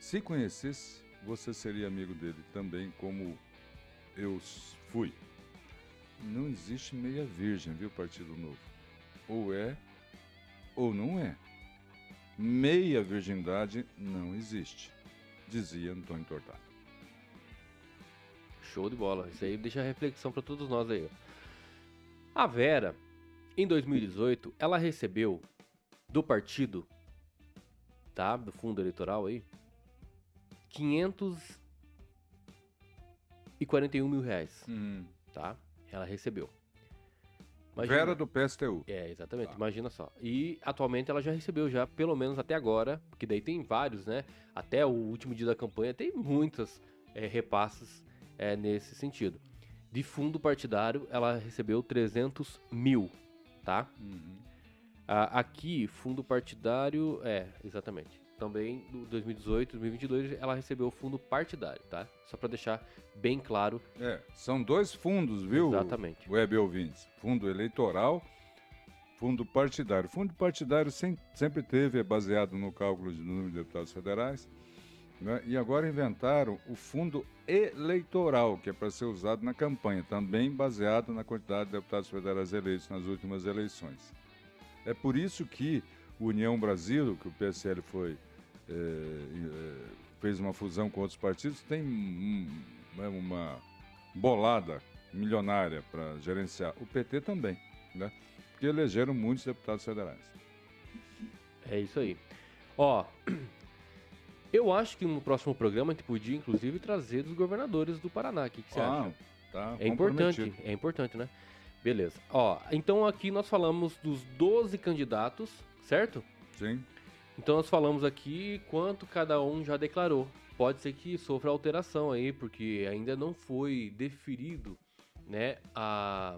Se conhecesse, você seria amigo dele também, como eu fui. Não existe meia virgem, viu, Partido Novo? Ou é, ou não é. Meia virgindade não existe, dizia Antônio Tortato. Show de bola. Isso aí deixa a reflexão para todos nós aí. A Vera, em 2018, ela recebeu do partido, tá? Do fundo eleitoral aí, 541 mil reais, tá? Ela recebeu. Imagina- Vera do PSTU. É, exatamente, Tá. imagina só. E atualmente ela já recebeu já, pelo menos até agora, porque daí tem vários, né? Até o último dia da campanha tem muitas é, repasses é, nesse sentido. De fundo partidário, ela recebeu 300 mil, tá? Ah, aqui, fundo partidário, é, exatamente. Também, do 2018, 2022, ela recebeu o fundo partidário, tá? Só pra deixar bem claro. É, são dois fundos, viu? Exatamente. Web ouvintes. Fundo eleitoral, fundo partidário. Fundo partidário sem- sempre teve, é baseado no cálculo do número de deputados federais. né? E agora inventaram o fundo eleitoral, que é para ser usado na campanha, também baseado na quantidade de deputados federais eleitos nas últimas eleições. É por isso que União Brasil, que o PSL foi fez uma fusão com outros partidos, tem um, né, uma bolada milionária para gerenciar. O PT também, né? Porque elegeram muitos deputados federais. É isso aí. Ó, eu acho que no próximo programa a gente podia, inclusive, trazer dos governadores do Paraná. O que, que você Ah, acha? tá É importante, é importante, né? Beleza. Ó, então aqui nós falamos dos 12 candidatos, certo? Sim. Então nós falamos aqui quanto cada um já declarou. Pode ser que sofra alteração aí, porque ainda não foi deferido, né, a,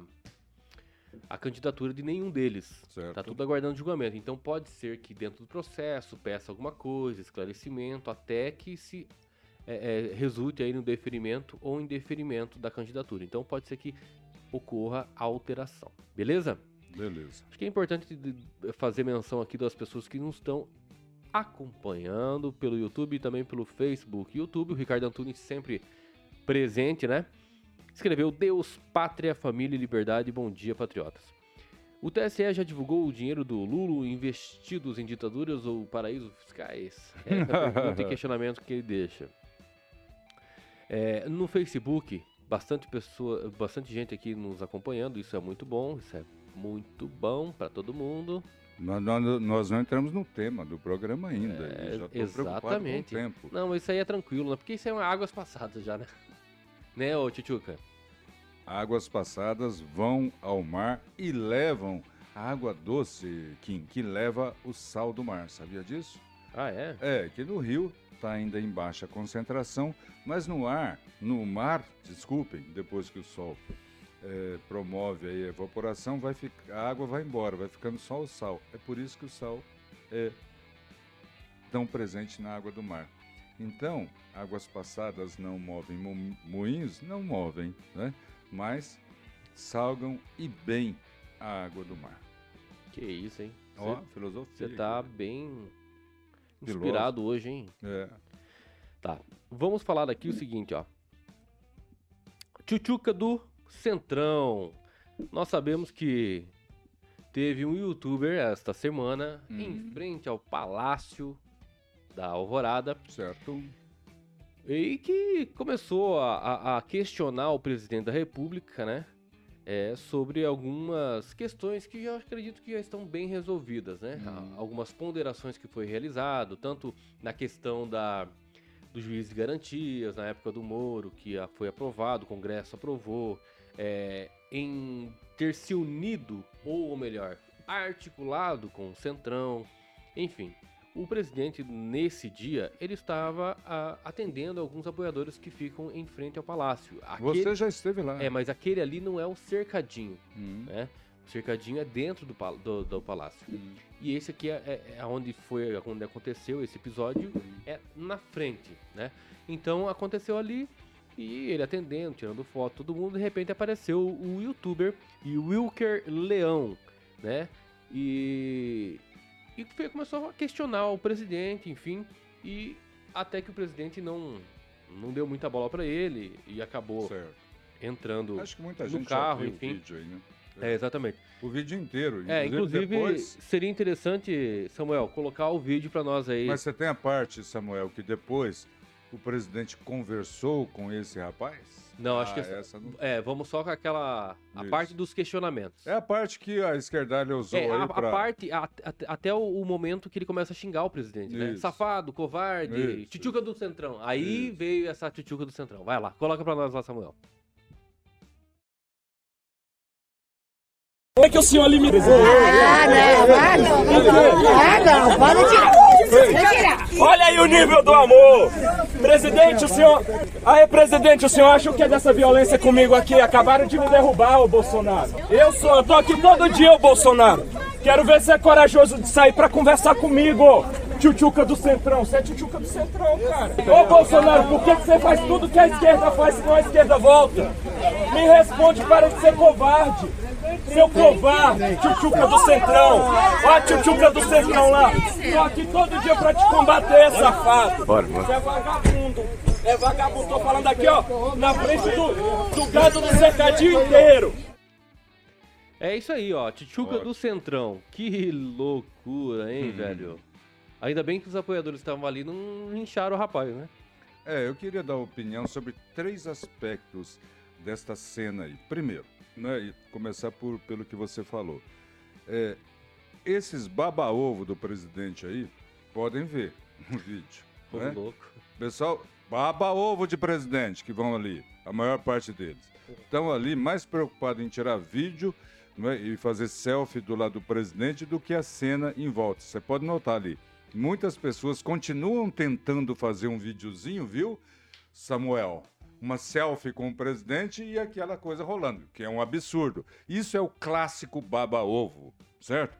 a candidatura de nenhum deles. Certo. Tá tudo aguardando julgamento. Então pode ser que dentro do processo peça alguma coisa, esclarecimento, até que se é, é, resulte aí no deferimento ou indeferimento da candidatura. Então pode ser que ocorra a alteração. Beleza? Beleza. Acho que é importante fazer menção aqui das pessoas que nos estão acompanhando pelo YouTube e também pelo Facebook. YouTube, o Ricardo Antunes sempre presente, né? Escreveu Deus, Pátria, Família e Liberdade. Bom dia, patriotas. O TSE já divulgou o dinheiro do Lulo investidos em ditaduras ou paraísos fiscais? É a pergunta e questionamento que ele deixa. É, no Facebook, bastante pessoa, bastante gente aqui nos acompanhando. Isso é muito bom. Isso é muito bom para todo mundo. Nós, nós- nós não entramos no tema do programa ainda. É, já exatamente. com o tempo. Não, isso aí é tranquilo, né? Porque isso é uma águas passadas já, né? Né, ô Tchutchuca? Águas passadas vão ao mar e levam a água doce, Kim, que leva o sal do mar. Sabia disso? Ah, é? É, que no rio está ainda em baixa concentração, mas no ar, no mar, desculpem, depois que o sol é, promove aí a evaporação, vai ficar, a água vai embora, vai ficando só o sal. É por isso que o sal é tão presente na água do mar. Então, águas passadas não movem mo- moinhos, não movem, né? Mas salgam e bem a água do mar. Que isso, hein? Ó, Você- filosofia. Você tá aqui. bem Filósofo. inspirado hoje, hein? É. Tá. Vamos falar aqui o seguinte, ó. Tchutchuca do Centrão. Nós sabemos que teve um youtuber esta semana Hum. em frente ao Palácio da Alvorada Certo. e que começou a, a- questionar o presidente da República, né? É, sobre algumas questões que eu acredito que já estão bem resolvidas, né? Hum. A- Algumas ponderações que foi realizado, tanto na questão da, do juiz de garantias, na época do Moro, que foi aprovado, o Congresso aprovou, é, em ter se unido, ou melhor, articulado com o Centrão, enfim. O presidente, nesse dia, ele estava ah, atendendo alguns apoiadores que ficam em frente ao palácio. Aquele- Você já esteve lá. É, mas aquele ali não é o cercadinho, Hum. né? O cercadinho é dentro do, do, do palácio. Hum. E esse aqui é, é, é onde foi, onde aconteceu esse episódio, é na frente, né? Então aconteceu ali e ele atendendo, tirando foto, todo mundo, de repente apareceu o youtuber Wilker Leão, né? E, e começou a questionar o presidente, enfim, e até que o presidente não, não deu muita bola pra ele e acabou Certo. entrando. Acho que muita no gente carro, enfim. o vídeo aí, né? É, exatamente. O vídeo inteiro. É, inclusive depois- seria interessante, Samuel, colocar o vídeo pra nós aí. Mas você tem a parte, Samuel, que depois o presidente conversou com esse rapaz? Não, acho Ah, que essa- não... É, vamos só com aquela. A Isso. parte dos questionamentos. É a parte que a esquerdalha usou É, a, aí a pra... parte, a- a- até o, o momento que ele começa a xingar o presidente, né? Safado, covarde, Isso. tchutchuca do Centrão. Aí Isso. veio essa tchutchuca do Centrão. Vai lá, coloca pra nós lá, Samuel. Como é que o senhor limita? Ah, não, ah, não. Ah, não, pode tirar. Olha aí o nível do amor! Presidente, o senhor. Aí, presidente, o senhor acha o que é dessa violência comigo aqui? Acabaram de me derrubar, ô Bolsonaro. Eu sou, eu tô aqui todo dia, ô Bolsonaro. Quero ver se é corajoso de sair pra conversar comigo. Tchutchuca do Centrão, você é tchutchuca do Centrão, cara. Ô Bolsonaro, por que, que você faz tudo que a esquerda faz se não a esquerda volta? Me responde, para de ser covarde. Seu covarde, tchutchuca do Centrão. Ó a tchutchuca do Centrão lá. Tô aqui todo dia pra te combater, safado. Você é vagabundo. É vagabundo. Tô falando aqui, ó, na frente do, do gado do cercadinho inteiro. É isso aí, ó. Tchutchuca do Centrão. Que loucura, hein, Hum. velho? Ainda bem que os apoiadores estavam ali não incharam o rapaz, né? É, eu queria dar opinião sobre três aspectos desta cena aí. Primeiro, né, e começar por, pelo que você falou. É, esses baba-ovo do presidente aí, podem ver no vídeo. Né? louco. Pessoal, baba-ovo de presidente que vão ali, a maior parte deles. Estão ali mais preocupados em tirar vídeo né, e fazer selfie do lado do presidente do que a cena em volta. Você pode notar ali. Muitas pessoas continuam tentando fazer um videozinho, viu, Samuel? Uma selfie com o presidente e aquela coisa rolando, que é um absurdo. Isso é o clássico baba-ovo, certo?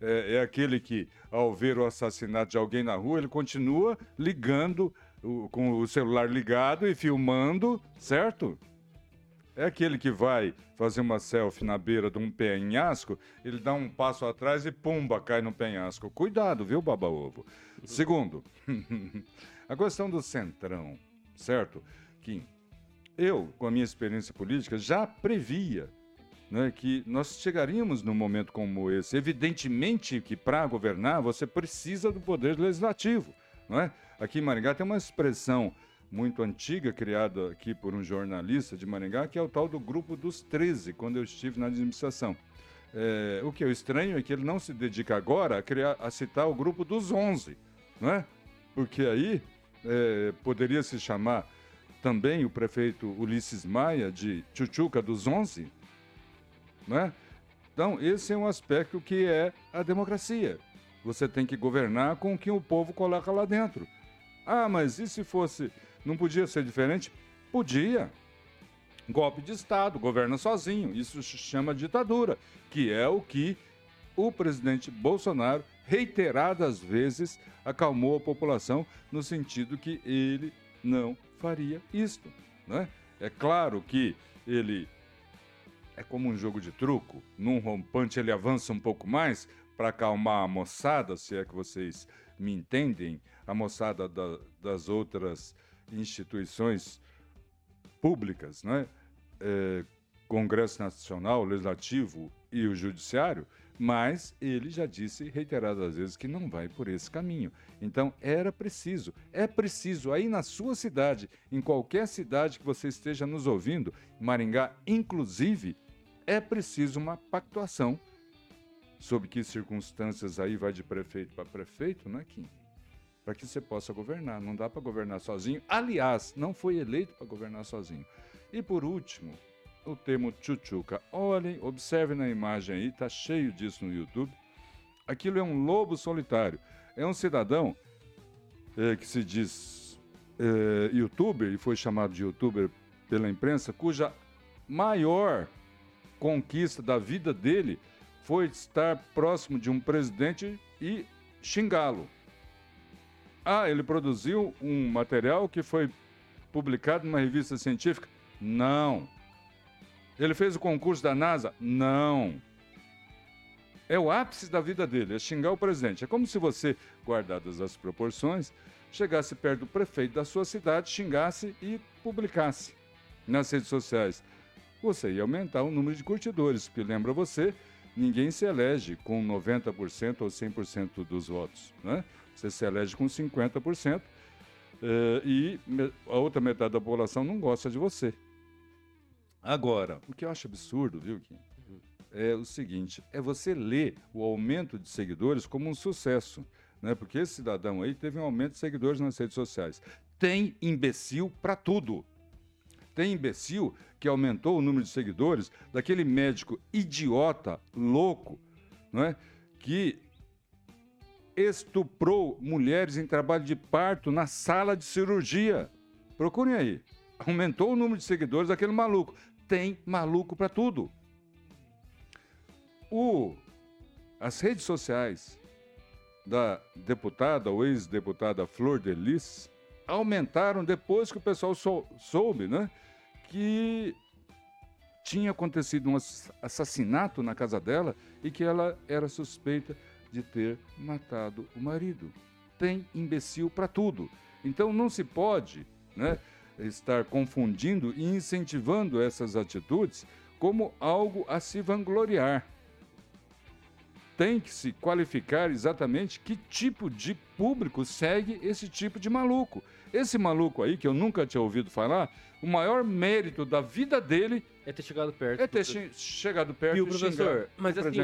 é, é aquele que, ao ver o assassinato de alguém na rua, ele continua ligando, o- com o celular ligado e filmando, certo? É aquele que vai fazer uma selfie na beira de um penhasco, ele dá um passo atrás e pumba, cai no penhasco. Cuidado, viu, baba-ovo? Segundo, a questão do centrão, certo? Kim, eu, com a minha experiência política, já previa né, que nós chegaríamos num momento como esse. Evidentemente que para governar você precisa do poder legislativo. Não é? Aqui em Maringá tem uma expressão muito antiga, criada aqui por um jornalista de Maringá, que é o tal do Grupo dos 13, quando eu estive na administração. É, o que eu estranho é que ele não se dedica agora a, criar, a citar o Grupo dos 11, não é? Porque aí é, poderia se chamar também o prefeito Ulisses Maia de Chuchuca dos 11, né? Então, esse é um aspecto que é a democracia. Você tem que governar com o que o povo coloca lá dentro. Ah, mas e se fosse. Não podia ser diferente? Podia. Golpe de Estado, governa sozinho. Isso se chama ditadura, que é o que o presidente Bolsonaro, reiteradas vezes, acalmou a população no sentido que ele não faria isto. Né? É claro que ele é como um jogo de truco. Num rompante ele avança um pouco mais para acalmar a moçada, se é que vocês me entendem, a moçada da- das outras instituições públicas, né? É, Congresso Nacional, Legislativo e o Judiciário, mas ele já disse reiteradas vezes que não vai por esse caminho. Então era preciso, é preciso aí na sua cidade, em qualquer cidade que você esteja nos ouvindo, Maringá inclusive, é preciso uma pactuação. Sob que circunstâncias aí vai de prefeito para prefeito, né, Kim? Para que você possa governar. Não dá para governar sozinho. Aliás, não foi eleito para governar sozinho. E por último, o termo tchutchuca. Olhem, observem na imagem aí, tá cheio disso no YouTube. Aquilo é um lobo solitário. É um cidadão eh, que se diz eh, youtuber, e foi chamado de youtuber pela imprensa, cuja maior conquista da vida dele foi estar próximo de um presidente e xingá-lo. Ah, ele produziu um material que foi publicado numa revista científica? Não. Ele fez o concurso da NASA? Não. É o ápice da vida dele, é xingar o presidente. É como se você, guardadas as proporções, chegasse perto do prefeito da sua cidade, xingasse e publicasse nas redes sociais. Você ia aumentar o número de curtidores, porque lembra você, ninguém se elege com 90% ou 100% dos votos. Né? Você se elege com 50% eh, e a outra metade da população não gosta de você. Agora, o que eu acho absurdo, viu, Kim? É o seguinte: é você ler o aumento de seguidores como um sucesso. Né? Porque esse cidadão aí teve um aumento de seguidores nas redes sociais. Tem imbecil para tudo. Tem imbecil que aumentou o número de seguidores daquele médico idiota, louco, não é? que estuprou mulheres em trabalho de parto na sala de cirurgia. Procurem aí. Aumentou o número de seguidores daquele maluco. Tem maluco para tudo. O, as redes sociais da deputada ou ex-deputada Flor de Lis aumentaram depois que o pessoal sou- soube, né? Que tinha acontecido um ass- assassinato na casa dela e que ela era suspeita de ter matado o marido. Tem imbecil para tudo. Então não se pode, né, estar confundindo e incentivando essas atitudes como algo a se vangloriar. Tem que se qualificar exatamente que tipo de público segue esse tipo de maluco. Esse maluco aí, que eu nunca tinha ouvido falar, o maior mérito da vida dele É ter chegado perto. é ter che- chegado perto e professor? xingar Mas o assim, ó.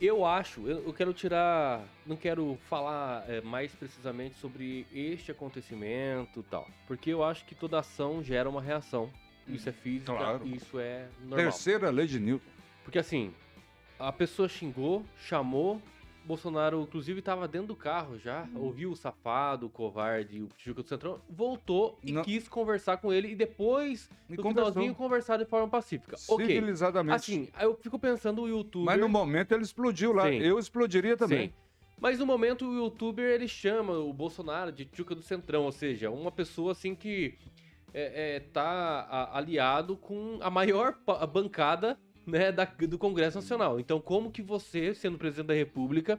Eu acho, eu, eu quero tirar, não quero falar é, mais precisamente sobre este acontecimento e tal, porque eu acho que toda ação gera uma reação. Isso é física, Claro. isso é normal. Terceira lei de Newton. Porque assim, a pessoa xingou, chamou, Bolsonaro inclusive estava dentro do carro já, ouviu o safado, o covarde, o Tijuca do Centrão, voltou e Não. quis conversar com ele e depois, E no conversou. finalzinho, conversar de forma pacífica. Civilizadamente. assim, aí eu fico pensando o youtuber... Mas no momento ele explodiu lá. Sim. Eu explodiria também. Sim. Mas no momento o youtuber ele chama o Bolsonaro de Tchuca do Centrão, ou seja, uma pessoa assim que é, é, tá a- aliado com a maior bancada né, da- do Congresso Nacional. Então, como que você, sendo presidente da República,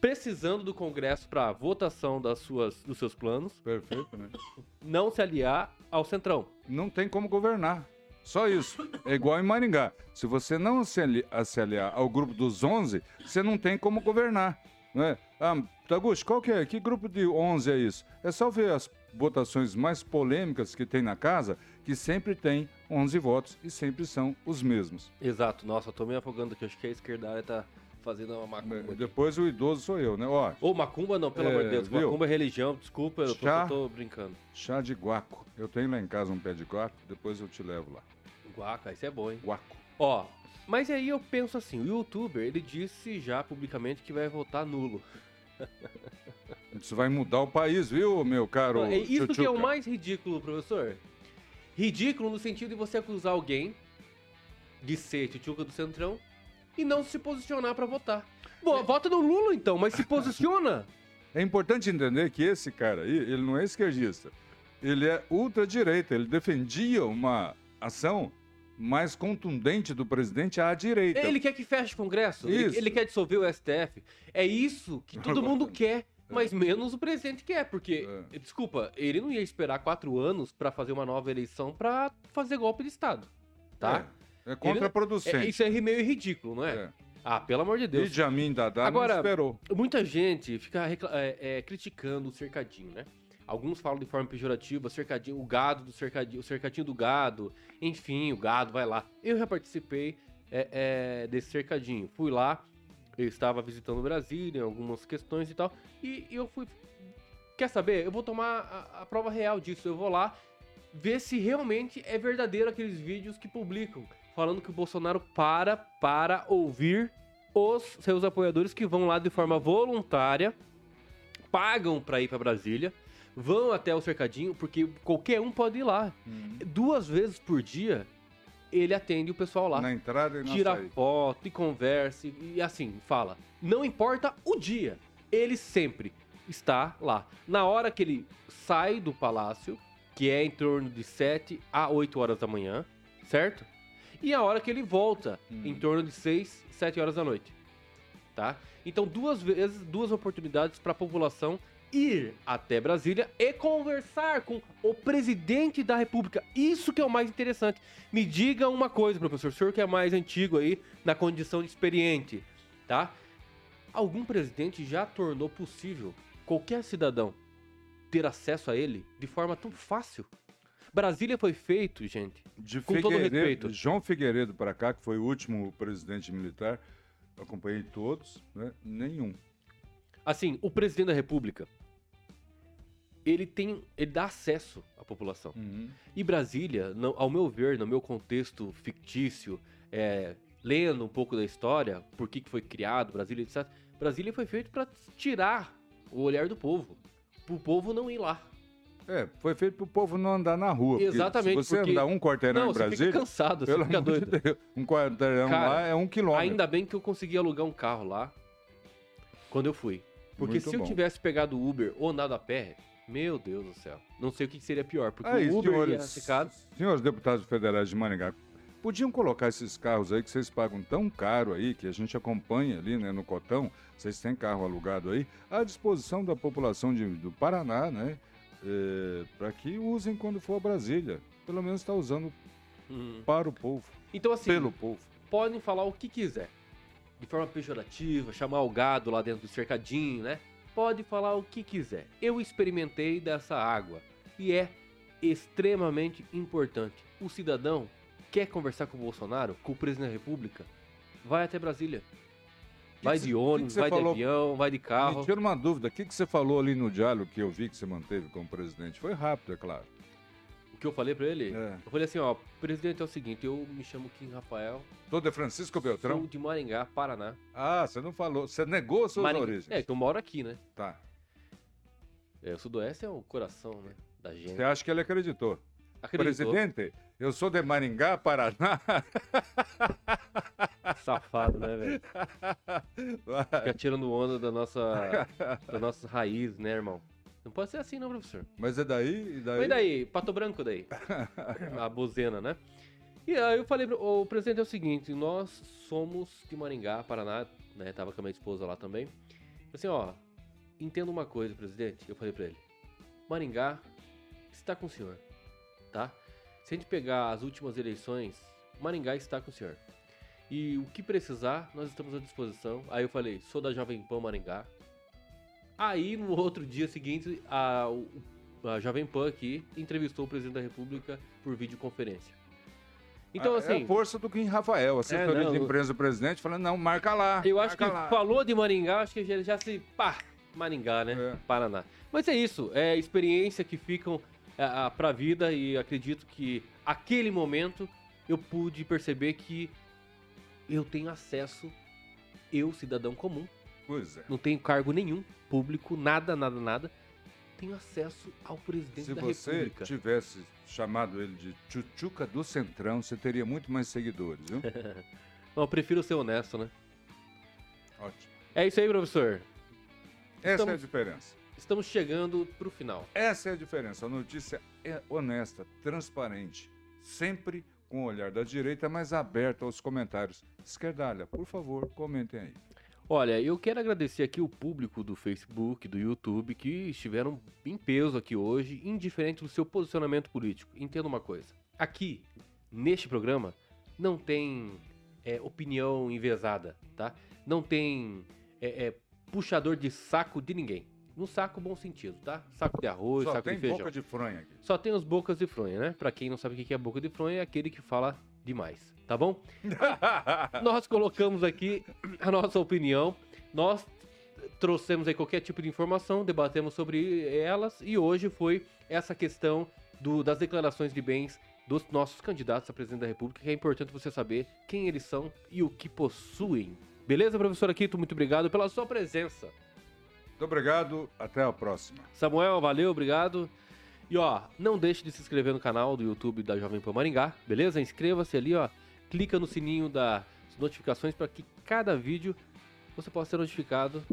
precisando do Congresso para votação das suas, dos seus planos, Perfeito, né? não se aliar ao Centrão? Não tem como governar. Só isso. É igual em Maringá. Se você não se, ali- se aliar ao grupo dos 11, você não tem como governar. Né? Ah, Taguchi, qual que é? Que grupo de 11 é isso? É só ver as votações mais polêmicas que tem na casa, que sempre tem 11 votos e sempre são os mesmos. Exato. Nossa, eu tô me afogando aqui. Acho que a esquerda tá fazendo uma macumba. aqui. Depois o idoso sou eu, né? Ó, Ô, macumba não, pelo É, amor de Deus. viu? Macumba é religião, desculpa, eu tô, Chá. tô brincando. chá de guaco. Eu tenho lá em casa um pé de guaco, depois eu te levo lá. Guaca, isso é bom, hein? Guaco. Ó, mas aí eu penso assim, o youtuber, ele disse já publicamente que vai votar nulo. Isso vai mudar o país, viu, meu caro? É isso que é o mais ridículo, professor. Ridículo no sentido de você acusar alguém de ser tchutchuca do Centrão e não se posicionar pra votar. Bom, vota no Lula então, mas se posiciona. É importante entender que esse cara aí, ele não é esquerdista. Ele é ultradireita. Ele defendia uma ação mais contundente do presidente à direita. Ele quer que feche o Congresso, ele, ele quer dissolver o STF. É isso que todo mundo quer, mas menos o presidente quer, porque, desculpa, ele não ia esperar quatro anos pra fazer uma nova eleição pra fazer golpe de Estado, tá? É, é contraproducente. É, isso é meio ridículo, não é? É. Ah, pelo amor de Deus. Idi Amin Dadá Agora- não esperou. Muita gente fica é, é, criticando o cercadinho, né? Alguns falam de forma pejorativa, cercadinho, o gado do cercadinho, o cercadinho do gado, enfim, o gado vai lá. Eu já participei é, é, desse cercadinho. Fui lá, eu estava visitando Brasília, algumas questões e tal, e, e eu fui. Quer saber? Eu vou tomar a, a prova real disso. Eu vou lá ver se realmente é verdadeiro aqueles vídeos que publicam, falando que o Bolsonaro para para ouvir os seus apoiadores que vão lá de forma voluntária, pagam pra ir pra Brasília, vão até o cercadinho, porque qualquer um pode ir lá. Duas vezes por dia, ele atende o pessoal lá. Na entrada e na Tira saída. foto e conversa e, e assim, fala. Não importa o dia, ele sempre está lá. Na hora que ele sai do palácio, que é em torno de 7 a 8 horas da manhã, certo? E a hora que ele volta, Hum. em torno de 6, 7 horas da noite. Tá? Então, duas vezes, duas oportunidades para a população ir até Brasília e conversar com o presidente da República. Isso que é o mais interessante. Me diga uma coisa, professor, o senhor que é mais antigo aí, na condição de experiente, tá? Algum presidente já tornou possível qualquer cidadão ter acesso a ele de forma tão fácil? Brasília foi feito, gente, De com todo respeito. João Figueiredo para cá, que foi o último presidente militar, acompanhei todos, né? Nenhum. Assim, o presidente da República, ele tem, ele dá acesso à população. Uhum. E Brasília, não- ao meu ver, no meu contexto fictício, é, lendo um pouco da história, por que que foi criado Brasília, etc. Brasília foi feito para tirar o olhar do povo, para o povo não ir lá. É, foi feito pro povo não andar na rua. Exatamente, Se você porque- andar um quarteirão não, em você Brasília, fica cansado, você fica doido. de Deus, um quarteirão Cara, lá é um quilômetro. Ainda bem que eu consegui alugar um carro lá quando eu fui. Porque Muito se eu bom. tivesse pegado o Uber ou andado a pé, meu Deus do céu, não sei o que seria pior, porque Aí, o Uber ia senhores, ficar senhores deputados federais de Maringá, podiam colocar esses carros aí que vocês pagam tão caro aí, que a gente acompanha ali né, no Cotão, vocês têm carro alugado aí, à disposição da população de- do Paraná, né? para que usem quando for a Brasília. Pelo menos está usando Hum. para o povo, Então, assim, pelo povo. podem falar o que quiser. De forma pejorativa, chamar o gado lá dentro do cercadinho, né? Pode falar o que quiser. Eu experimentei dessa água e é extremamente importante. O cidadão quer conversar com o Bolsonaro, com o presidente da República, vai até Brasília. Vai de ônibus, que que vai de falou? avião, vai de carro. Me tira uma dúvida, o que, que você falou ali no diálogo que eu vi que você manteve como presidente? Foi rápido, é claro. Que eu falei pra ele? É. Eu falei assim, ó, presidente é o seguinte, eu me chamo Kim Rafael, Tô de Francisco Beltrão? sou de Maringá, Paraná. Ah, você não falou, você negou suas Maringá- origens. É, eu moro aqui, né? Tá. É, o Sudoeste é o coração, né? Da gente. Você acha que ele acreditou? Acreditou? Presidente, eu sou de Maringá, Paraná. Safado, né, velho? Fica tirando onda da nossa, das nossas raízes, né, irmão? Não pode ser assim, não, professor. Mas é daí, e daí? Mas daí, Pato Branco daí. A buzena, né? E aí eu falei, o presidente é o seguinte, nós somos de Maringá, Paraná, né? Tava com a minha esposa lá também. Assim, ó, entenda uma coisa, presidente. Eu falei pra ele. Maringá está com o senhor, tá? Se a gente pegar as últimas eleições, Maringá está com o senhor. E o que precisar, nós estamos à disposição. Aí eu falei, sou da Jovem Pan Maringá. Aí no outro dia seguinte, a, a Jovem Pan aqui entrevistou o presidente da República por videoconferência. Então, assim, É a força do Kim Rafael, assessoria É, não, de eu- imprensa do presidente, falando, não, marca lá. eu acho que lá. falou de Maringá, acho que ele já se. pá, Maringá, né? É. Paraná. Mas é isso, é experiência que ficam a, a, pra vida e acredito que aquele momento eu pude perceber que eu tenho acesso, eu, cidadão comum, Pois é. não tenho cargo nenhum, público, nada, nada, nada, tenho acesso ao presidente Se da você República. tivesse chamado ele de Chuchuca do Centrão, você teria muito mais seguidores, viu? Não, eu prefiro ser honesto, né? Ótimo. É isso aí, professor. Essa é a Estamos- diferença. Estamos chegando pro final. Essa é a diferença. A notícia é honesta, transparente, sempre com o olhar da direita, mas aberto aos comentários. Esquerdalha, por favor, comentem aí. Olha, eu quero agradecer aqui o público do Facebook, do YouTube, que estiveram em peso aqui hoje, indiferente do seu posicionamento político. Entenda uma coisa: aqui, neste programa, não tem é, opinião envezada, tá? Não tem é, é, puxador de saco de ninguém. No saco, bom sentido, tá? Saco de arroz, Só saco tem de feijão. boca de fronha aqui. Só tem os bocas de fronha, né? Pra quem não sabe o que é boca de fronha, é aquele que fala demais, tá bom? Nós colocamos aqui a nossa opinião, nós trouxemos aí qualquer tipo de informação, debatemos sobre elas e hoje foi essa questão do- das declarações de bens dos nossos candidatos a presidente da República, que é importante você saber quem eles são e o que possuem. Beleza, professor Aquito? Muito obrigado pela sua presença. Muito obrigado, até a próxima. Samuel, valeu, obrigado. E ó, não deixe de se inscrever no canal do YouTube da Jovem Pan Maringá, beleza? Inscreva-se ali, ó. Clica no sininho das notificações para que cada vídeo você possa ser notificado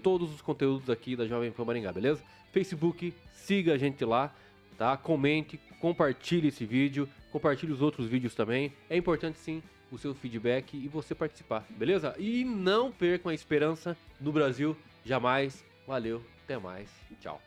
todos os conteúdos aqui da Jovem Pan Maringá, beleza? Facebook, siga a gente lá, tá? Comente, compartilhe esse vídeo, compartilhe os outros vídeos também. É importante sim o seu feedback e você participar, beleza? E não percam a esperança no Brasil jamais. Valeu, até mais. Tchau.